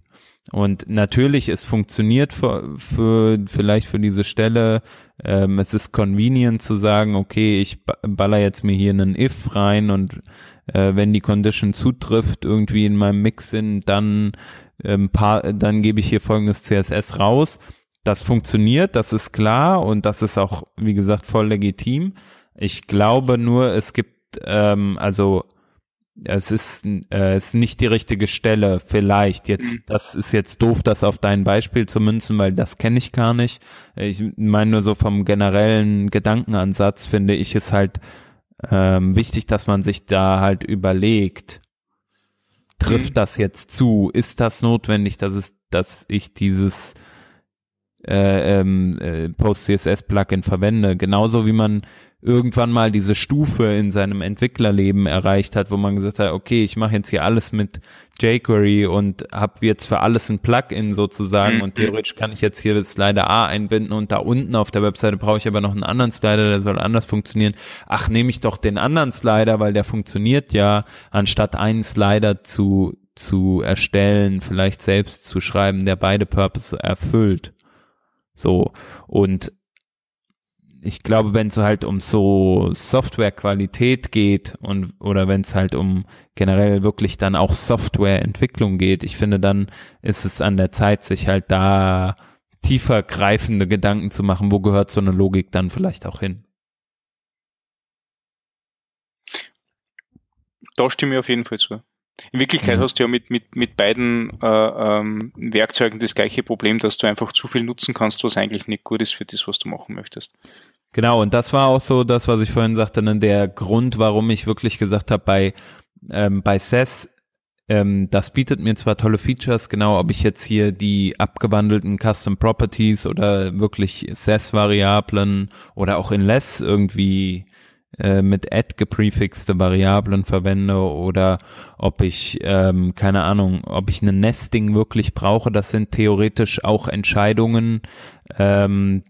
Und natürlich, es funktioniert für, für vielleicht für diese Stelle. Ähm, es ist convenient zu sagen, okay, ich baller jetzt mir hier einen if rein und äh, wenn die Condition zutrifft irgendwie in meinem Mix sind, dann ähm, paar, dann gebe ich hier folgendes CSS raus. Das funktioniert, das ist klar und das ist auch, wie gesagt, voll legitim. Ich glaube nur, es gibt, ähm, also es ist, äh, es ist nicht die richtige Stelle, vielleicht. Jetzt, mhm. das ist jetzt doof, das auf dein Beispiel zu münzen, weil das kenne ich gar nicht. Ich meine nur so vom generellen Gedankenansatz finde ich es halt ähm, wichtig, dass man sich da halt überlegt, trifft mhm. das jetzt zu? Ist das notwendig, dass es, dass ich dieses äh, ähm, äh, Post-CSS-Plugin verwende? Genauso wie man irgendwann mal diese Stufe in seinem Entwicklerleben erreicht hat, wo man gesagt hat, okay, ich mache jetzt hier alles mit jQuery und habe jetzt für alles ein Plugin sozusagen mhm. und theoretisch kann ich jetzt hier das Slider A einbinden und da unten auf der Webseite brauche ich aber noch einen anderen Slider, der soll anders funktionieren. Ach, nehme ich doch den anderen Slider, weil der funktioniert ja, anstatt einen Slider zu zu erstellen, vielleicht selbst zu schreiben, der beide Purpose erfüllt. So und ich glaube, wenn es halt um so Softwarequalität geht und oder wenn es halt um generell wirklich dann auch Softwareentwicklung geht, ich finde, dann ist es an der Zeit, sich halt da tiefer greifende Gedanken zu machen, wo gehört so eine Logik dann vielleicht auch hin. Da stimme ich auf jeden Fall zu. In Wirklichkeit mhm. hast du ja mit, mit, mit beiden äh, ähm, Werkzeugen das gleiche Problem, dass du einfach zu viel nutzen kannst, was eigentlich nicht gut ist für das, was du machen möchtest. Genau, und das war auch so das, was ich vorhin sagte, ne, der Grund, warum ich wirklich gesagt habe, bei, ähm, bei SES, ähm, das bietet mir zwar tolle Features, genau, ob ich jetzt hier die abgewandelten Custom Properties oder wirklich SES-Variablen oder auch in Less irgendwie äh, mit add geprefixte Variablen verwende oder ob ich, ähm, keine Ahnung, ob ich eine Nesting wirklich brauche, das sind theoretisch auch Entscheidungen, ähm,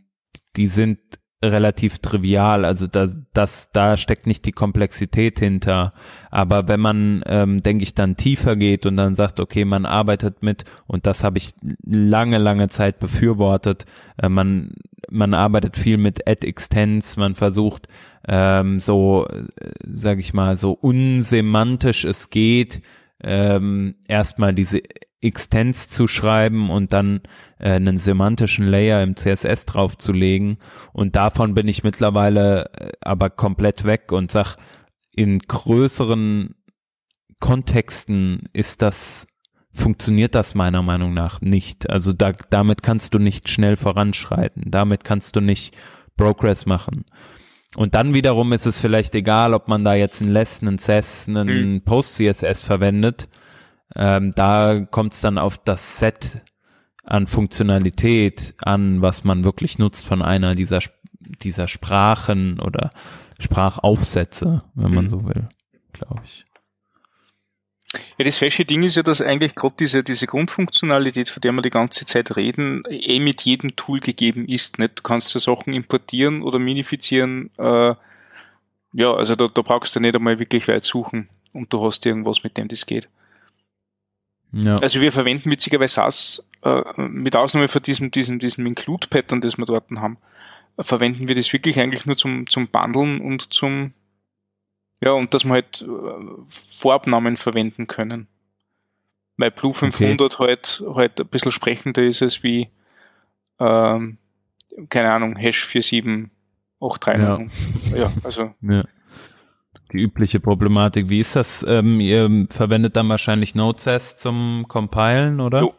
die sind relativ trivial, also da, das, da steckt nicht die Komplexität hinter. Aber wenn man, ähm, denke ich, dann tiefer geht und dann sagt, okay, man arbeitet mit, und das habe ich lange, lange Zeit befürwortet, äh, man, man arbeitet viel mit Ad-Extents, man versucht ähm, so, äh, sage ich mal, so unsemantisch es geht, ähm, erstmal diese Extents zu schreiben und dann äh, einen semantischen Layer im CSS draufzulegen. Und davon bin ich mittlerweile äh, aber komplett weg und sag, in größeren Kontexten ist das, funktioniert das meiner Meinung nach nicht. Also da, damit kannst du nicht schnell voranschreiten. Damit kannst du nicht Progress machen. Und dann wiederum ist es vielleicht egal, ob man da jetzt einen Less, einen CSS, einen mhm. Post-CSS verwendet ähm, da kommt es dann auf das Set an Funktionalität an, was man wirklich nutzt von einer dieser, dieser Sprachen oder Sprachaufsätze, wenn man mhm. so will, glaube ich. Ja, das falsche Ding ist ja, dass eigentlich gerade diese, diese Grundfunktionalität, von der wir die ganze Zeit reden, eh mit jedem Tool gegeben ist. Nicht? Du kannst ja Sachen importieren oder minifizieren. Äh, ja, also da, da brauchst du nicht einmal wirklich weit suchen und du hast irgendwas, mit dem das geht. Ja. Also wir verwenden witzigerweise SAS, äh, mit Ausnahme von diesem, diesem, diesem Include-Pattern, das wir dort haben, verwenden wir das wirklich eigentlich nur zum, zum Bundeln und zum, ja, und dass wir halt äh, Vorabnahmen verwenden können. Weil Blue 500 okay. halt, halt ein bisschen sprechender ist als wie, ähm, keine Ahnung, Hash 4783. Ja, ja also. Ja die übliche Problematik. Wie ist das? Ähm, ihr verwendet dann wahrscheinlich Node.js zum Compilen, oder? Jo.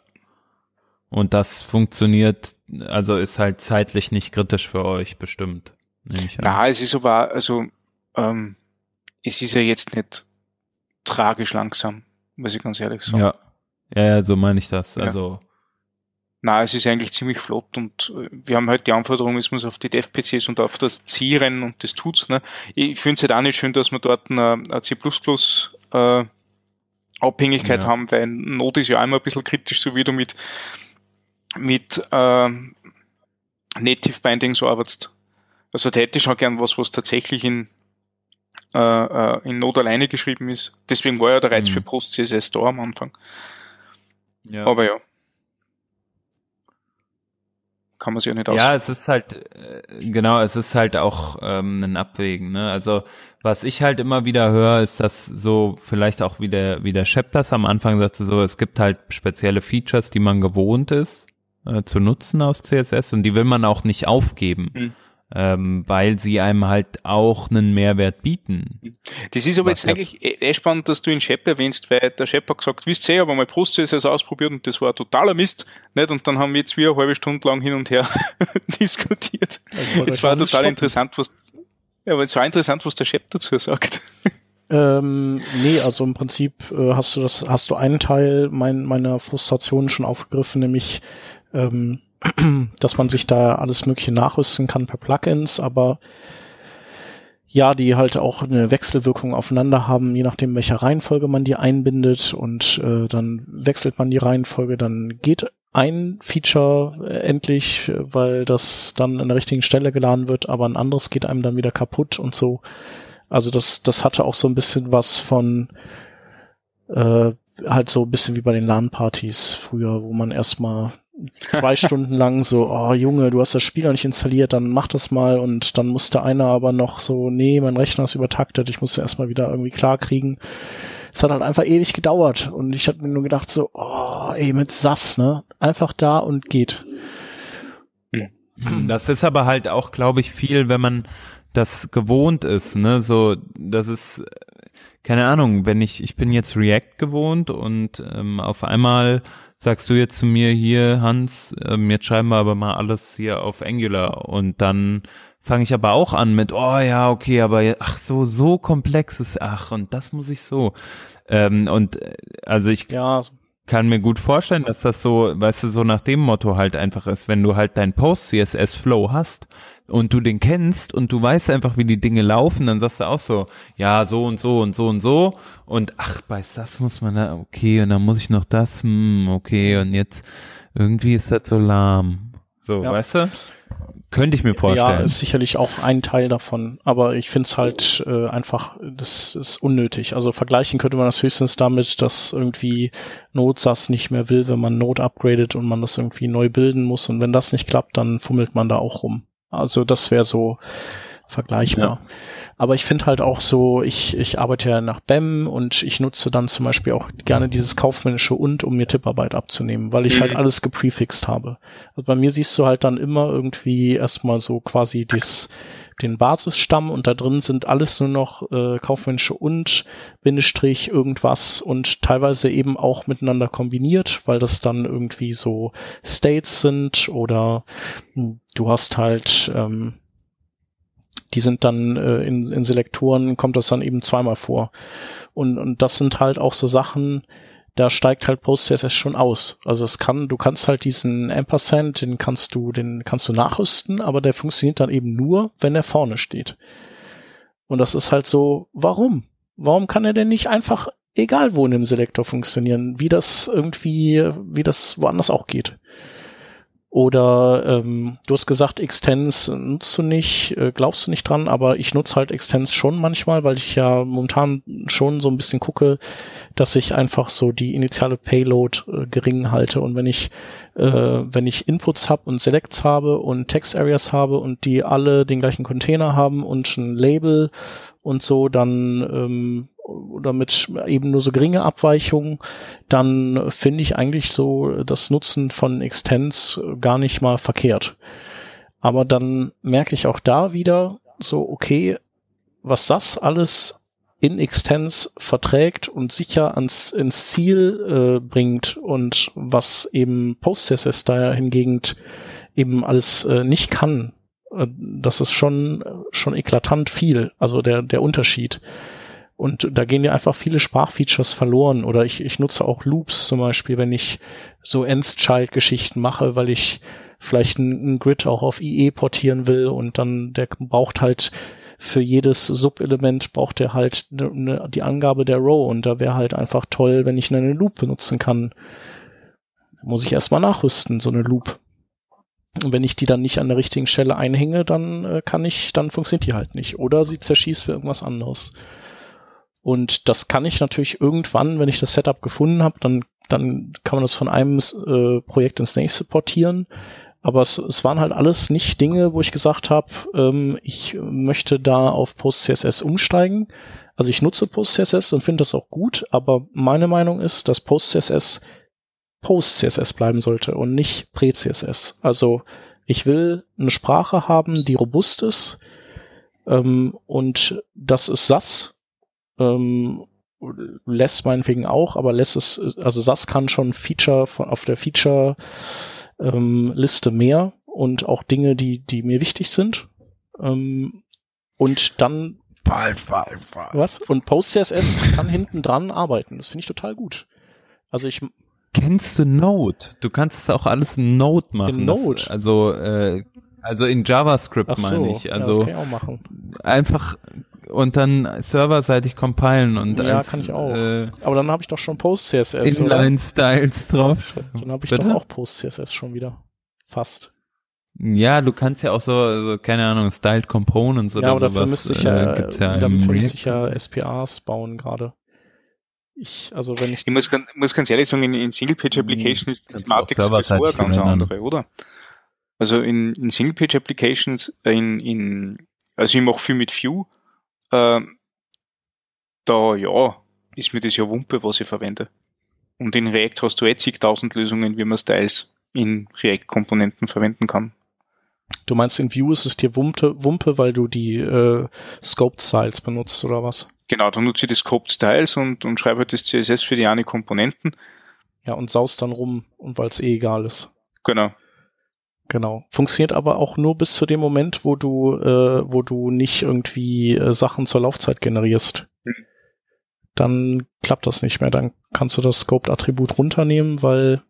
Und das funktioniert, also ist halt zeitlich nicht kritisch für euch bestimmt. Na, es ist aber, also ähm, es ist ja jetzt nicht tragisch langsam, muss ich ganz ehrlich sagen. Ja, ja, so meine ich das. Ja. Also na, es ist eigentlich ziemlich flott und äh, wir haben halt die Anforderung, es muss auf die Dev-PCs und auf das Zieren und das tut's. Ne? Ich finde es halt auch nicht schön, dass wir dort eine, eine C++ äh, Abhängigkeit ja. haben, weil Node ist ja einmal ein bisschen kritisch, so wie du mit, mit äh, Native Binding so arbeitest. Also da hätte ich schon gern was, was tatsächlich in, äh, äh in Node alleine geschrieben ist. Deswegen war ja der Reiz mhm. für PostCSS da am Anfang. Ja. Aber ja kann man sich ja nicht aus. Ja, es ist halt, äh, genau, es ist halt auch ähm, ein Abwägen. Ne? Also was ich halt immer wieder höre, ist, dass so vielleicht auch wie der, wie der Shep das am Anfang sagte, so es gibt halt spezielle Features, die man gewohnt ist äh, zu nutzen aus CSS und die will man auch nicht aufgeben. Mhm ähm, weil sie einem halt auch einen Mehrwert bieten. Das ist aber jetzt eigentlich eh, eh spannend, dass du ihn Shep erwähnst, weil der Shep hat gesagt, wisst ihr, aber mal Post-CSS ausprobiert und das war totaler Mist, nicht? Und dann haben wir jetzt wie eine halbe Stunde lang hin und her diskutiert. Es war total stoppen. interessant, was, ja, aber es war interessant, was der Shep dazu sagt. Ähm, nee, also im Prinzip äh, hast du das, hast du einen Teil mein, meiner Frustration schon aufgegriffen, nämlich ähm, dass man sich da alles Mögliche nachrüsten kann per Plugins, aber ja, die halt auch eine Wechselwirkung aufeinander haben, je nachdem, welcher Reihenfolge man die einbindet und äh, dann wechselt man die Reihenfolge, dann geht ein Feature äh, endlich, weil das dann an der richtigen Stelle geladen wird, aber ein anderes geht einem dann wieder kaputt und so. Also das, das hatte auch so ein bisschen was von äh, halt so ein bisschen wie bei den LAN-Partys früher, wo man erstmal zwei Stunden lang so, oh Junge, du hast das Spiel noch nicht installiert, dann mach das mal und dann musste einer aber noch so, nee, mein Rechner ist übertaktet, ich musste erstmal wieder irgendwie klarkriegen. Es hat halt einfach ewig gedauert und ich hatte mir nur gedacht so, oh, ey, mit SAS, ne? Einfach da und geht. Hm. Das ist aber halt auch, glaube ich, viel, wenn man das gewohnt ist, ne? So, das ist, keine Ahnung, wenn ich, ich bin jetzt React gewohnt und ähm, auf einmal sagst du jetzt zu mir hier, Hans, ähm, jetzt schreiben wir aber mal alles hier auf Angular und dann fange ich aber auch an mit, oh ja, okay, aber ach so, so komplex ist, ach, und das muss ich so. Ähm, und äh, also ich ja. Kann mir gut vorstellen, dass das so, weißt du, so nach dem Motto halt einfach ist, wenn du halt dein Post-CSS-Flow hast, und du den kennst und du weißt einfach, wie die Dinge laufen, dann sagst du auch so, ja, so und so und so und so und ach, bei das muss man da, okay, und dann muss ich noch das, hm, okay, und jetzt irgendwie ist das so lahm. So, ja. weißt du? Könnte ich mir vorstellen. Ja, ist sicherlich auch ein Teil davon. Aber ich finde es halt äh, einfach, das ist unnötig. Also vergleichen könnte man das höchstens damit, dass irgendwie Node SAS nicht mehr will, wenn man Node upgradet und man das irgendwie neu bilden muss. Und wenn das nicht klappt, dann fummelt man da auch rum. Also das wäre so vergleichbar. Ja. Aber ich finde halt auch so, ich, ich arbeite ja nach BEM und ich nutze dann zum Beispiel auch gerne dieses kaufmännische und, um mir Tipparbeit abzunehmen, weil ich halt mhm. halt alles geprefixt habe. Also bei mir siehst du halt dann immer irgendwie erstmal so quasi dies, den Basisstamm und da drin sind alles nur noch äh, kaufmännische und Bindestrich irgendwas und teilweise eben auch miteinander kombiniert, weil das dann irgendwie so States sind oder hm, du hast halt ähm, die sind dann äh, in, in Selektoren, kommt das dann eben zweimal vor. Und, und das sind halt auch so Sachen, da steigt halt PostCSS schon aus. Also es kann, du kannst halt diesen Ampersand, den kannst du, den kannst du nachrüsten, aber der funktioniert dann eben nur, wenn er vorne steht. Und das ist halt so, warum? Warum kann er denn nicht einfach, egal wo in dem Selektor funktionieren, wie das irgendwie, wie das woanders auch geht? Oder ähm, du hast gesagt, Extens nutzt du nicht, äh, glaubst du nicht dran, aber ich nutze halt Extens schon manchmal, weil ich ja momentan schon so ein bisschen gucke, dass ich einfach so die initiale Payload äh, gering halte. Und wenn ich, äh, wenn ich Inputs habe und Selects habe und Text Areas habe und die alle den gleichen Container haben und ein Label und so, dann ähm, oder mit eben nur so geringe Abweichungen, dann finde ich eigentlich so das Nutzen von Extends gar nicht mal verkehrt. Aber dann merke ich auch da wieder so, okay, was das alles in Extends verträgt und sicher ans, ins Ziel äh, bringt und was eben PostCSS da hingegen eben alles äh, nicht kann, das ist schon, schon eklatant viel, also der, der Unterschied. Und da gehen ja einfach viele Sprachfeatures verloren. Oder ich, ich nutze auch Loops zum Beispiel, wenn ich so Ends-Child-Geschichten mache, weil ich vielleicht ein, ein Grid auch auf IE portieren will und dann der braucht halt für jedes Subelement braucht er halt ne, ne, die Angabe der Row und da wäre halt einfach toll, wenn ich eine Loop benutzen kann. Muss ich erstmal nachrüsten, so eine Loop. Und wenn ich die dann nicht an der richtigen Stelle einhänge, dann äh, kann ich, dann funktioniert die halt nicht. Oder sie zerschießt für irgendwas anderes. Und das kann ich natürlich irgendwann, wenn ich das Setup gefunden habe, dann, dann kann man das von einem äh, Projekt ins nächste portieren. Aber es, es waren halt alles nicht Dinge, wo ich gesagt habe, ähm, ich möchte da auf PostCSS umsteigen. Also ich nutze PostCSS und finde das auch gut, aber meine Meinung ist, dass PostCSS PostCSS bleiben sollte und nicht PreCSS. Also ich will eine Sprache haben, die robust ist ähm, und das ist SAS ähm, Less meinetwegen auch, aber Less ist, also SAS kann schon Feature von, auf der Feature ähm, Liste mehr und auch Dinge, die, die mir wichtig sind. Ähm, und dann Fall, Fall, Fall. Was? Und PostCSS kann hinten dran arbeiten. Das finde ich total gut. Also ich Kennst du Node? Du kannst es auch alles in Node machen. In Node? Das, also äh, also in JavaScript so, meine ich. Also ja, das kann ich auch machen. einfach und dann serverseitig compilen und ja, als, kann ich auch. Äh, Aber dann habe ich doch schon Post-CSS. Inline-Styles drauf. Dann habe ich Bitte? doch auch Post-CSS schon wieder. Fast. Ja, du kannst ja auch so, so keine Ahnung, Styled Components oder ja, aber dafür Müsste ich ja, äh, ja dafür müsste ich ja SPAs bauen gerade. Ich, also wenn ich. Ich muss, muss ganz ehrlich sagen, in, in Single-Page-Applications hm, ist die Thematik sowieso eine ganz andere, oder? Also in, in Single-Page-Applications, äh, in, in, also ich mache viel mit Vue, äh, da ja, ist mir das ja Wumpe, was ich verwende. Und in React hast du eh zigtausend Lösungen, wie man Styles in React-Komponenten verwenden kann. Du meinst, in Vue ist es dir Wumpe, Wumpe weil du die äh, Scoped Styles benutzt oder was? Genau, dann nutze ich die Scoped Styles und, und schreibe halt das CSS für die eine Komponenten. Ja, und saust dann rum, und weil es eh egal ist. Genau. Genau. Funktioniert aber auch nur bis zu dem Moment, wo du, äh, wo du nicht irgendwie äh, Sachen zur Laufzeit generierst. Mhm. Dann klappt das nicht mehr. Dann kannst du das Scoped-Attribut runternehmen, weil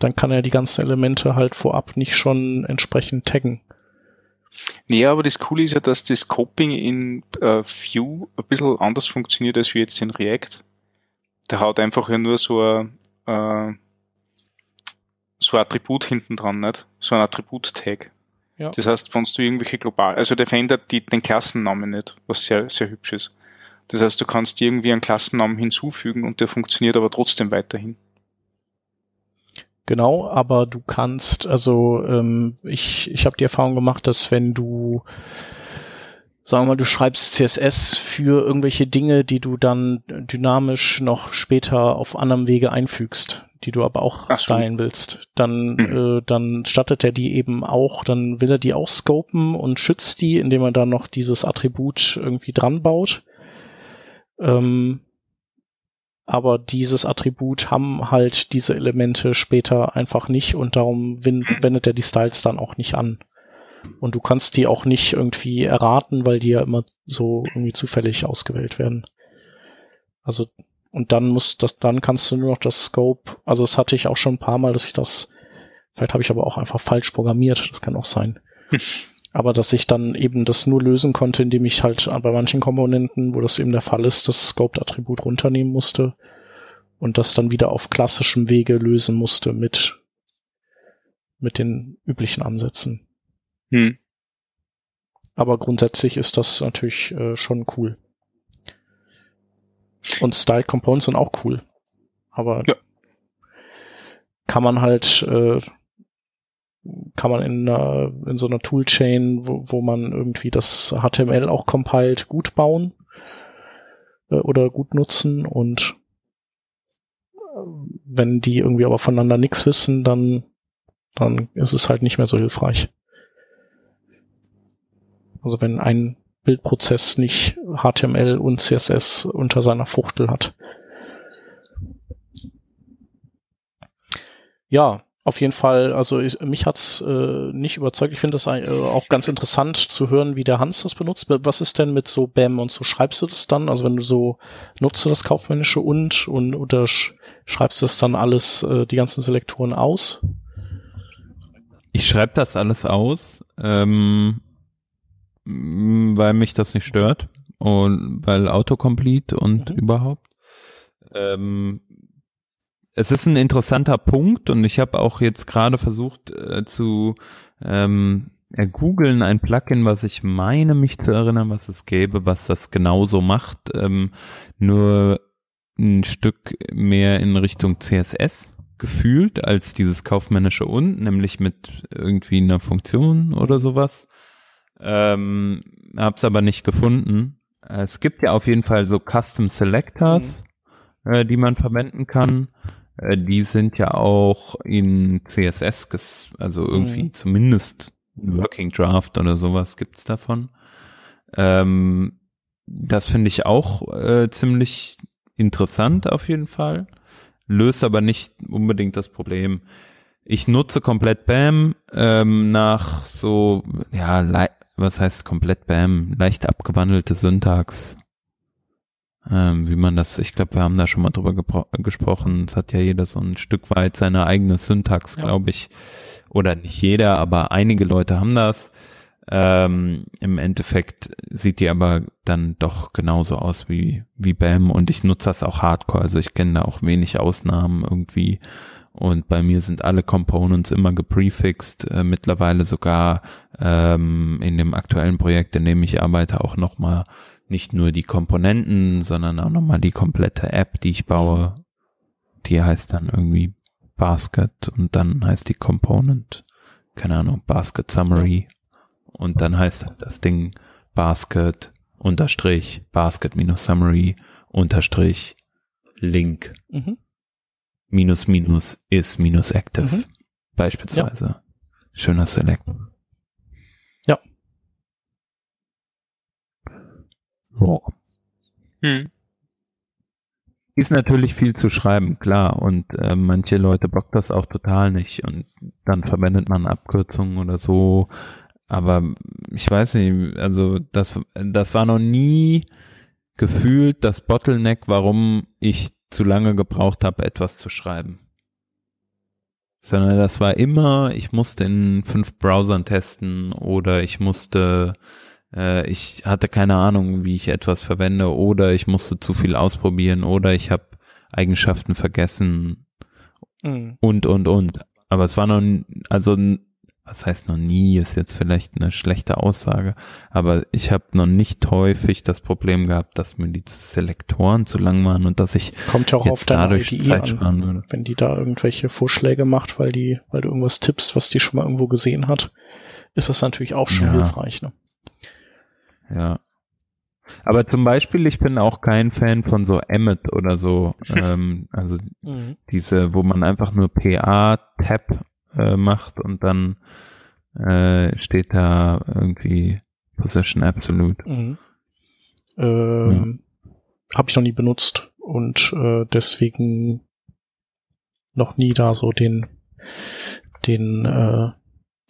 dann kann er die ganzen Elemente halt vorab nicht schon entsprechend taggen. Nee, aber das Coole ist ja, dass das Scoping in äh, Vue ein bisschen anders funktioniert als wie jetzt in React. Der haut einfach ja nur so ein, äh, so ein Attribut hinten dran, nicht? So ein Attribut-Tag. Ja. Das heißt, wenn du irgendwelche global, also der verändert die, den Klassennamen nicht, was sehr, sehr hübsch ist. Das heißt, du kannst irgendwie einen Klassennamen hinzufügen und der funktioniert aber trotzdem weiterhin. Genau, aber du kannst, also ähm, ich, ich habe die Erfahrung gemacht, dass wenn du, sagen wir mal, du schreibst CSS für irgendwelche Dinge, die du dann dynamisch noch später auf anderem Wege einfügst, die du aber auch Ach stylen willst, dann, mhm. äh, dann stattet er die eben auch, dann will er die auch scopen und schützt die, indem er dann noch dieses Attribut irgendwie dran baut. Ähm, aber dieses Attribut haben halt diese Elemente später einfach nicht und darum wendet er die Styles dann auch nicht an. Und du kannst die auch nicht irgendwie erraten, weil die ja immer so irgendwie zufällig ausgewählt werden. Also, und dann muss das, dann kannst du nur noch das Scope, also das hatte ich auch schon ein paar Mal, dass ich das, vielleicht habe ich aber auch einfach falsch programmiert, das kann auch sein. aber dass ich dann eben das nur lösen konnte, indem ich halt bei manchen Komponenten, wo das eben der Fall ist, das Scoped-Attribut runternehmen musste und das dann wieder auf klassischem Wege lösen musste mit, mit den üblichen Ansätzen. Hm. Aber grundsätzlich ist das natürlich äh, schon cool. Und Style Components sind auch cool. Aber ja. kann man halt äh, kann man in, einer, in so einer Toolchain, wo, wo man irgendwie das HTML auch compiled, gut bauen äh, oder gut nutzen und äh, wenn die irgendwie aber voneinander nichts wissen, dann, dann ist es halt nicht mehr so hilfreich. Also wenn ein Bildprozess nicht HTML und CSS unter seiner Fuchtel hat. Ja, auf jeden Fall, also ich, mich hat's äh, nicht überzeugt. Ich finde das äh, auch ganz interessant zu hören, wie der Hans das benutzt. Was ist denn mit so BAM und so? Schreibst du das dann? Also wenn du so nutzt du das kaufmännische und und oder sch schreibst du das dann alles, äh, die ganzen Selektoren aus? Ich schreibe das alles aus, ähm, weil mich das nicht stört und weil Autocomplete und mhm. überhaupt. Ähm, es ist ein interessanter Punkt und ich habe auch jetzt gerade versucht äh, zu ähm, googeln ein Plugin, was ich meine, mich zu erinnern, was es gäbe, was das genauso macht, ähm, nur ein Stück mehr in Richtung CSS gefühlt als dieses kaufmännische und, nämlich mit irgendwie einer Funktion oder sowas. Ähm, hab's aber nicht gefunden. Es gibt ja auf jeden Fall so Custom Selectors, mhm. äh, die man verwenden kann. Äh, die sind ja auch in CSS, also irgendwie mhm. zumindest Working Draft oder sowas gibt's davon. Ähm, das finde ich auch äh, ziemlich interessant auf jeden Fall, löst aber nicht unbedingt das Problem. Ich nutze komplett BAM ähm, nach so, ja, was heißt komplett BAM? Leicht abgewandelte Syntax ähm, wie man das, ich glaube, wir haben da schon mal drüber gesprochen. Es hat ja jeder so ein Stück weit seine eigene Syntax, ja. glaube ich. Oder nicht jeder, aber einige Leute haben das. Ähm, Im Endeffekt sieht die aber dann doch genauso aus wie, wie BAM und ich nutze das auch hardcore. Also ich kenne da auch wenig Ausnahmen irgendwie. Und bei mir sind alle Components immer geprefixed, äh, mittlerweile sogar ähm, in dem aktuellen Projekt, in dem ich arbeite, auch nochmal nicht nur die Komponenten, sondern auch nochmal die komplette App, die ich baue. Die heißt dann irgendwie Basket und dann heißt die Component, keine Ahnung, Basket Summary und dann heißt das Ding Basket unterstrich Basket minus Summary unterstrich Link mhm. minus minus ist minus active mhm. beispielsweise. Ja. Schöner Select. Ja. Hm. Ist natürlich viel zu schreiben, klar. Und äh, manche Leute bockt das auch total nicht. Und dann verwendet man Abkürzungen oder so. Aber ich weiß nicht, also das, das war noch nie gefühlt das Bottleneck, warum ich zu lange gebraucht habe, etwas zu schreiben. Sondern das war immer, ich musste in fünf Browsern testen oder ich musste äh, ich hatte keine Ahnung, wie ich etwas verwende oder ich musste zu viel ausprobieren oder ich habe Eigenschaften vergessen mhm. und, und, und. Aber es war noch, also was heißt noch nie, ist jetzt vielleicht eine schlechte Aussage, aber ich habe noch nicht häufig das Problem gehabt, dass mir die Selektoren zu lang waren und dass ich Kommt ja auch jetzt auf dadurch IDE Zeit an. sparen würde. Wenn die da irgendwelche Vorschläge macht, weil die, weil du irgendwas tippst, was die schon mal irgendwo gesehen hat, ist das natürlich auch schon Ja. hilfreich. Ne? Ja. Aber zum Beispiel, ich bin auch kein Fan von so Emmet oder so, ähm, also Mhm. diese, wo man einfach nur PA-Tab äh, macht und dann äh, steht da irgendwie Position Absolute. Mhm. Ähm, Habe ich noch nie benutzt und äh, deswegen noch nie da so den, den, äh,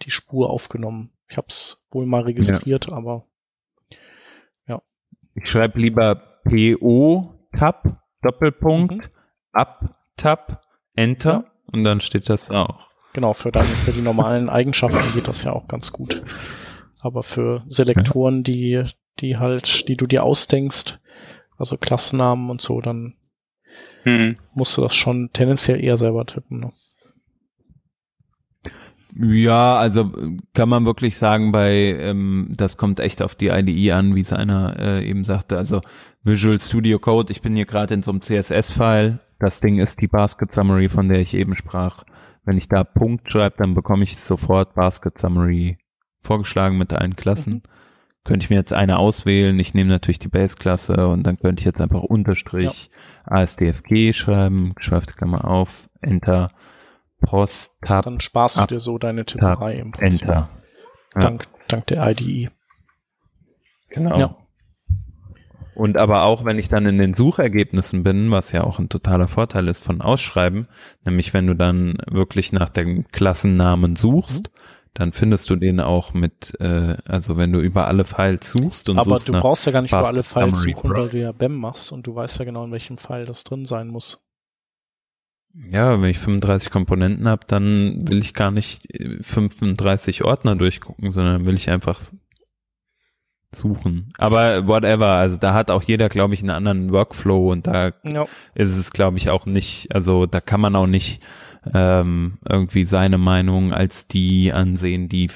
die Spur aufgenommen. Ich habe es wohl mal registriert, aber Ich schreibe lieber PO-Tab, Doppelpunkt, Up-Tab, Enter Ja. und dann steht das auch. genau, für deine, für die normalen Eigenschaften geht das ja auch ganz gut. Aber für Selektoren, die, die halt, die du dir ausdenkst, also Klassennamen und so, dann Hm. musst du das schon tendenziell eher selber tippen. Ne? Ja, also kann man wirklich sagen, bei ähm, das kommt echt auf die IDE an, wie es einer äh, eben sagte. Also Visual Studio Code, ich bin hier gerade in so einem CSS-File. Das Ding ist die Basket Summary, von der ich eben sprach. Wenn ich da Punkt schreibe, dann bekomme ich sofort Basket Summary vorgeschlagen mit allen Klassen. Könnte ich mir jetzt eine auswählen. Ich nehme natürlich die Base-Klasse und dann könnte ich jetzt einfach Unterstrich ASDFG schreiben, geschweifte Klammer auf, Enter, Post, Tab, Dann sparst du dir so deine Tipperei im Prinzip. Enter. Ja. Dank, dank der IDE. Genau. Ja. Und aber auch, wenn ich dann in den Suchergebnissen bin, was ja auch ein totaler Vorteil ist von Ausschreiben, nämlich wenn du dann wirklich nach dem Klassennamen suchst, Mhm. dann findest du den auch mit, äh, also wenn du über alle Files suchst und Aber suchst du brauchst ja gar nicht über alle Files suchen, weil du ja BEM machst und du weißt ja genau, in welchem File das drin sein muss. Ja, wenn ich 35 Komponenten habe, dann will ich gar nicht äh, 35 Ordner durchgucken, sondern will ich einfach suchen. Aber whatever, also da hat auch jeder, glaube ich, einen anderen Workflow und da Ja. ist es, glaube ich, auch nicht, also da kann man auch nicht ähm, irgendwie seine Meinung als die ansehen, die,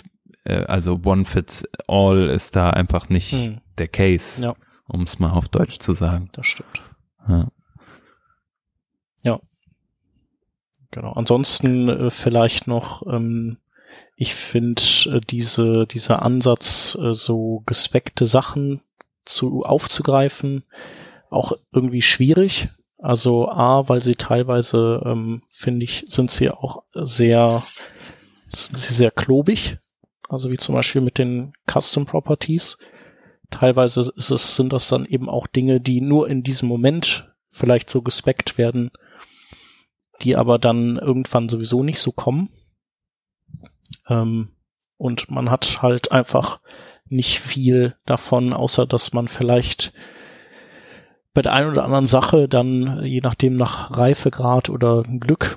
äh, also One Fits All ist da einfach nicht Hm, der Case, Ja. um es mal auf Deutsch zu sagen. das stimmt. Ja. Genau. Ansonsten äh, vielleicht noch, ähm, ich finde äh, diese, dieser Ansatz, äh, so gespeckte Sachen zu aufzugreifen, auch irgendwie schwierig. Also A, weil sie teilweise, ähm, finde ich, sind sie auch sehr, sind sie sehr klobig. Also wie zum Beispiel mit den Custom Properties. Teilweise ist es, sind das dann eben auch Dinge, die nur in diesem Moment vielleicht so gespeckt werden, die aber dann irgendwann sowieso nicht so kommen. Ähm, und man hat halt einfach nicht viel davon, außer dass man vielleicht bei der einen oder anderen Sache dann, je nachdem nach Reifegrad oder Glück,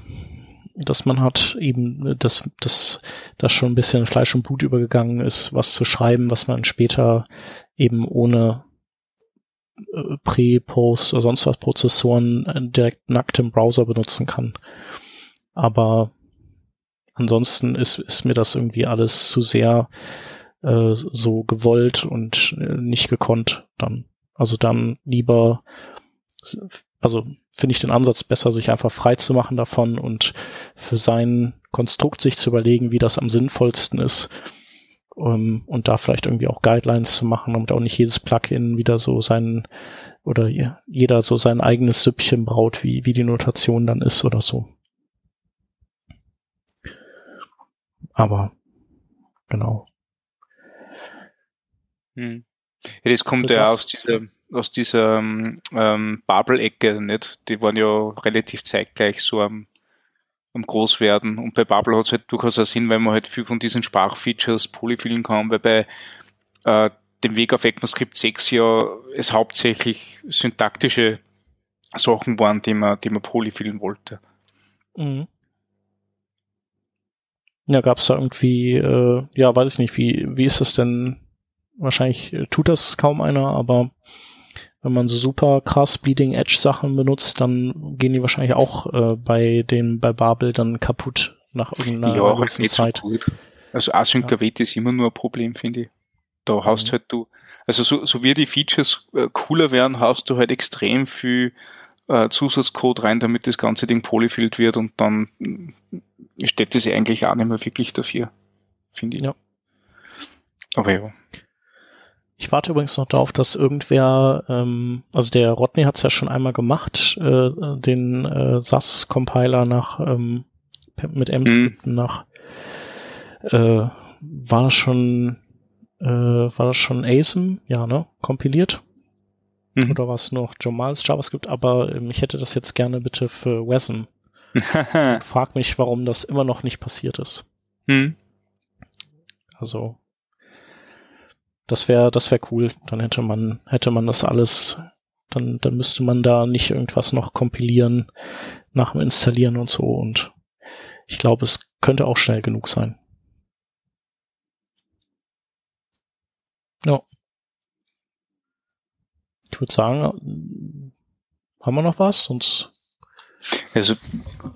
dass man hat, eben, dass, dass das schon ein bisschen Fleisch und Blut übergegangen ist, was zu schreiben, was man später eben ohne Pre, Post oder sonst was Prozessoren äh, direkt nackt im Browser benutzen kann. Aber ansonsten ist, ist mir das irgendwie alles zu sehr äh, so gewollt und äh, nicht gekonnt dann. Also dann lieber, also finde ich den Ansatz besser, sich einfach frei zu machen davon und für sein Konstrukt sich zu überlegen, wie das am sinnvollsten ist um, und da vielleicht irgendwie auch Guidelines zu machen, damit auch nicht jedes Plugin wieder so sein oder je- jeder so sein eigenes Süppchen braut, wie, wie die Notation dann ist oder so. Aber genau. Hm. Ja, das kommt Für ja das- aus dieser, aus dieser ähm, Bubble-Ecke, nicht? Die waren ja relativ zeitgleich so am, am Großwerden. Und bei Bubble hat es halt durchaus auch Sinn, weil man halt viel von diesen Sprachfeatures polyfillen kann, weil bei äh, dem Weg auf ECMAScript 6 ja es hauptsächlich syntaktische Sachen waren, die man, die man polyfillen wollte. Mhm. Ja, gab's da irgendwie, äh, ja, weiß ich nicht, wie, wie ist das denn? Wahrscheinlich äh, tut das kaum einer, aber wenn man so super krass Bleeding Edge Sachen benutzt, dann gehen die wahrscheinlich auch äh, bei dem, bei Babel dann kaputt nach irgendeiner ja, halt nicht so Zeit. gut. Also Async-Await ja. ist immer nur ein Problem, finde ich. Da hast mhm. halt du, also so, so wie die Features äh, cooler werden, hast du halt extrem viel äh, Zusatzcode rein, damit das ganze Ding polyfilled wird und dann steht das eigentlich auch nicht mehr wirklich dafür, finde ich. Ja. Aber ja. Ich warte übrigens noch darauf, dass irgendwer, ähm, also der Rodney hat es ja schon einmal gemacht, äh, den äh, SAS-Compiler nach ähm, mit Ems mhm. nach äh, war das schon äh, war das schon ASM, ja, ne? Kompiliert? Mhm. Oder war es noch Jamals JavaScript? Aber ähm, ich hätte das jetzt gerne bitte für WASM. Frag mich, warum das immer noch nicht passiert ist. Mhm. Also das wäre, das wäre cool. Dann hätte man, hätte man das alles, dann, dann müsste man da nicht irgendwas noch kompilieren nach dem Installieren und so. Und ich glaube, es könnte auch schnell genug sein. Ja. Ich würde sagen, haben wir noch was? Sonst. Also,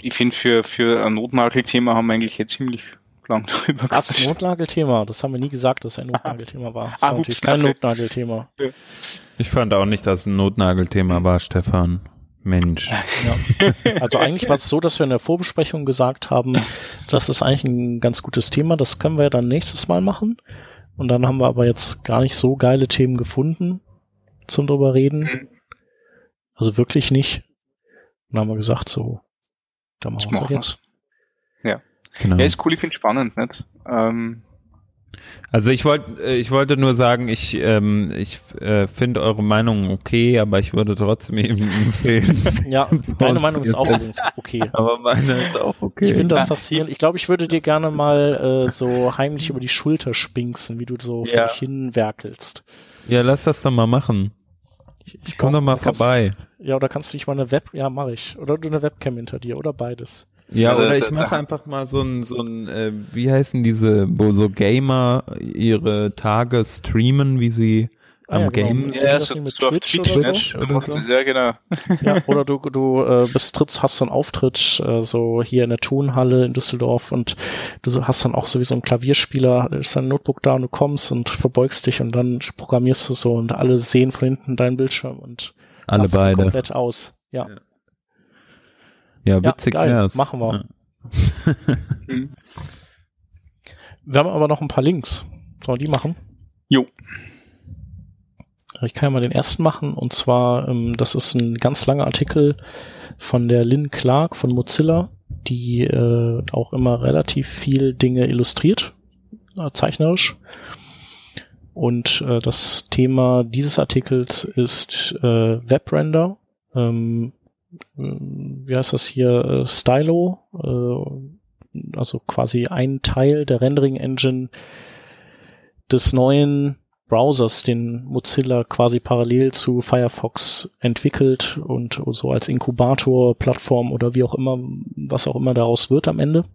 ich finde, für, für ein Notnagelthema haben wir eigentlich jetzt ziemlich lang drüber Das Notnagelthema, das haben wir nie gesagt, dass es ein Notnagelthema war. Das ah, war natürlich kein Notnagelthema. Ich fand auch nicht, dass es ein Notnagelthema war, Stefan. Mensch. Ja. Also eigentlich war es so, dass wir in der Vorbesprechung gesagt haben, das ist eigentlich ein ganz gutes Thema, das können wir ja dann nächstes Mal machen. Und dann haben wir aber jetzt gar nicht so geile Themen gefunden zum drüber reden. Also wirklich nicht. Und dann haben wir gesagt, so, da machen wir es jetzt. Ja. Genau. Ja, ist cool, ich finde spannend, nicht? Ähm, also ich wollte, äh, ich wollte nur sagen, ich, ähm, ich äh, finde eure Meinung okay, aber ich würde trotzdem eben empfehlen. ja, deine Meinung ist auch übrigens okay. Aber meine ist auch okay. Ich finde das faszinierend. Ich glaube, ich würde dir gerne mal äh, so heimlich über die Schulter spinksen, wie du so ja. vor dich hinwerkelst. Ja, lass das doch mal machen. Ich, ich komm doch mal vorbei. ja, oder kannst du nicht mal eine Web, ja, mache ich. Oder du eine Webcam hinter dir, oder beides. Ja, also, oder ich mache einfach mal so ein, so ein, äh, wie heißen diese, wo so Gamer ihre Tage streamen, wie sie am ja, genau. Game. Ja, so, so auf Twitch, Twitch oder, so. Ja, genau. Ja, oder du, du äh, bist Tritts, hast so einen Auftritt äh, so hier in der Tonhalle in Düsseldorf und du hast dann auch so wie so ein Klavierspieler, ist dein Notebook da und du kommst und verbeugst dich und dann programmierst du so und alle sehen von hinten deinen Bildschirm und alle beide komplett aus. ja. ja. Ja, witzig ja, geil. wär's. Machen wir. Ja. wir haben aber noch ein paar Links. Sollen wir die machen? Jo. Ich kann ja mal den ersten machen und zwar, ähm, das ist ein ganz langer Artikel von der Lynn Clark von Mozilla, die äh, auch immer relativ viel Dinge illustriert, äh, zeichnerisch. Und äh, das Thema dieses Artikels ist Webrender. Ähm, wie heißt das hier, äh, Stylo, äh, also quasi ein Teil der Rendering Engine des neuen Browsers, den Mozilla quasi parallel zu Firefox entwickelt und so als Inkubator, Plattform oder wie auch immer, was auch immer daraus wird am Ende.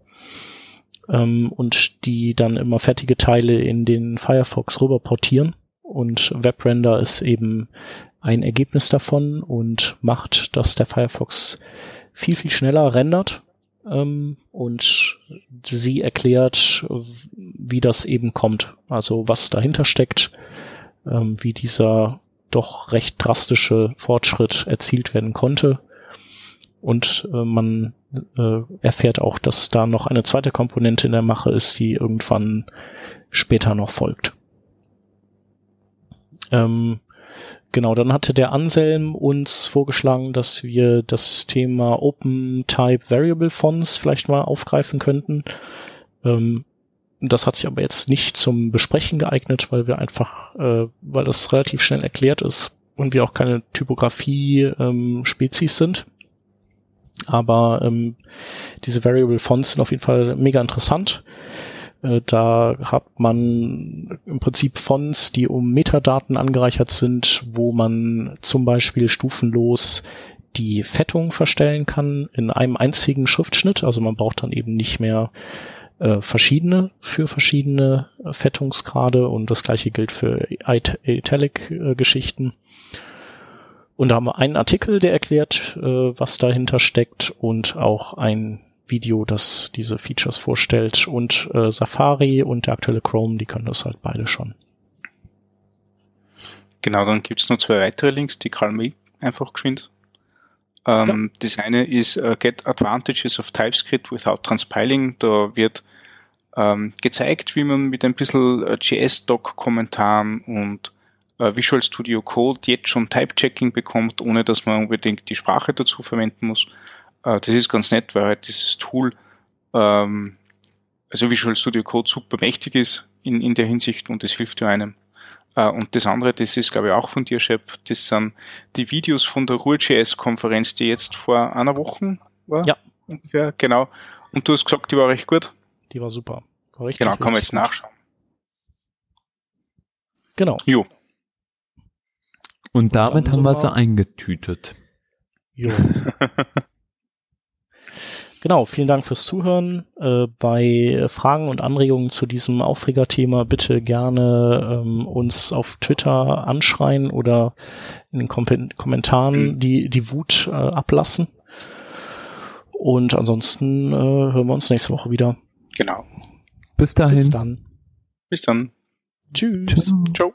Ähm, und die dann immer fertige Teile in den Firefox rüber portieren. Und WebRender ist eben ein Ergebnis davon und macht, dass der Firefox viel, viel schneller rendert. Ähm, und sie erklärt, wie das eben kommt. Also was dahinter steckt, ähm, wie dieser doch recht drastische Fortschritt erzielt werden konnte. Und äh, man äh, erfährt auch, dass da noch eine zweite Komponente in der Mache ist, die irgendwann später noch folgt. Ähm, Genau, dann hatte der Anselm uns vorgeschlagen, dass wir das Thema Open Type Variable Fonts vielleicht mal aufgreifen könnten. Ähm, das hat sich aber jetzt nicht zum Besprechen geeignet, weil wir einfach, äh, weil das relativ schnell erklärt ist und wir auch keine Typografie-Spezies ähm, sind. Aber ähm, diese Variable Fonts sind auf jeden Fall mega interessant. Äh, da hat man im Prinzip Fonts, die um Metadaten angereichert sind, wo man zum Beispiel stufenlos die Fettung verstellen kann in einem einzigen Schriftschnitt. Also man braucht dann eben nicht mehr äh, verschiedene für verschiedene Fettungsgrade und das gleiche gilt für Italic-Geschichten. Äh, und da haben wir einen Artikel, der erklärt, äh, was dahinter steckt und auch ein Video, das diese Features vorstellt. Und äh, Safari und der aktuelle Chrome, die können das halt beide schon. Genau, dann gibt's noch zwei weitere Links, die Karl May einfach geschwind. Ähm, ja. Das eine ist uh, Get Advantages of TypeScript without Transpiling. Da wird ähm, gezeigt, wie man mit ein bisschen äh, JS-Doc-Kommentaren und äh, Visual Studio Code jetzt schon Type-Checking bekommt, ohne dass man unbedingt die Sprache dazu verwenden muss. Äh, das ist ganz nett, weil halt dieses Tool, ähm, also Visual Studio Code super mächtig ist in, in der Hinsicht und es hilft ja einem. Äh, und das andere, das ist glaube ich auch von dir, Shep, das sind die Videos von der Ruhr.js-Konferenz, die jetzt vor einer Woche war. Ja. Ungefähr, genau. Und du hast gesagt, die war recht gut. Die war super. War richtig genau, kann man jetzt nachschauen. Genau. Jo. Und damit haben wir sie eingetütet. Jo. genau, vielen Dank fürs Zuhören. Äh, bei Fragen und Anregungen zu diesem Aufregerthema bitte gerne ähm, uns auf Twitter anschreien oder in den Kom Kommentaren mhm. die, die Wut äh, ablassen. Und ansonsten äh, hören wir uns nächste Woche wieder. Genau. Bis dahin. Bis dann. Bis dann. Tschüss. Tschüss. Ciao.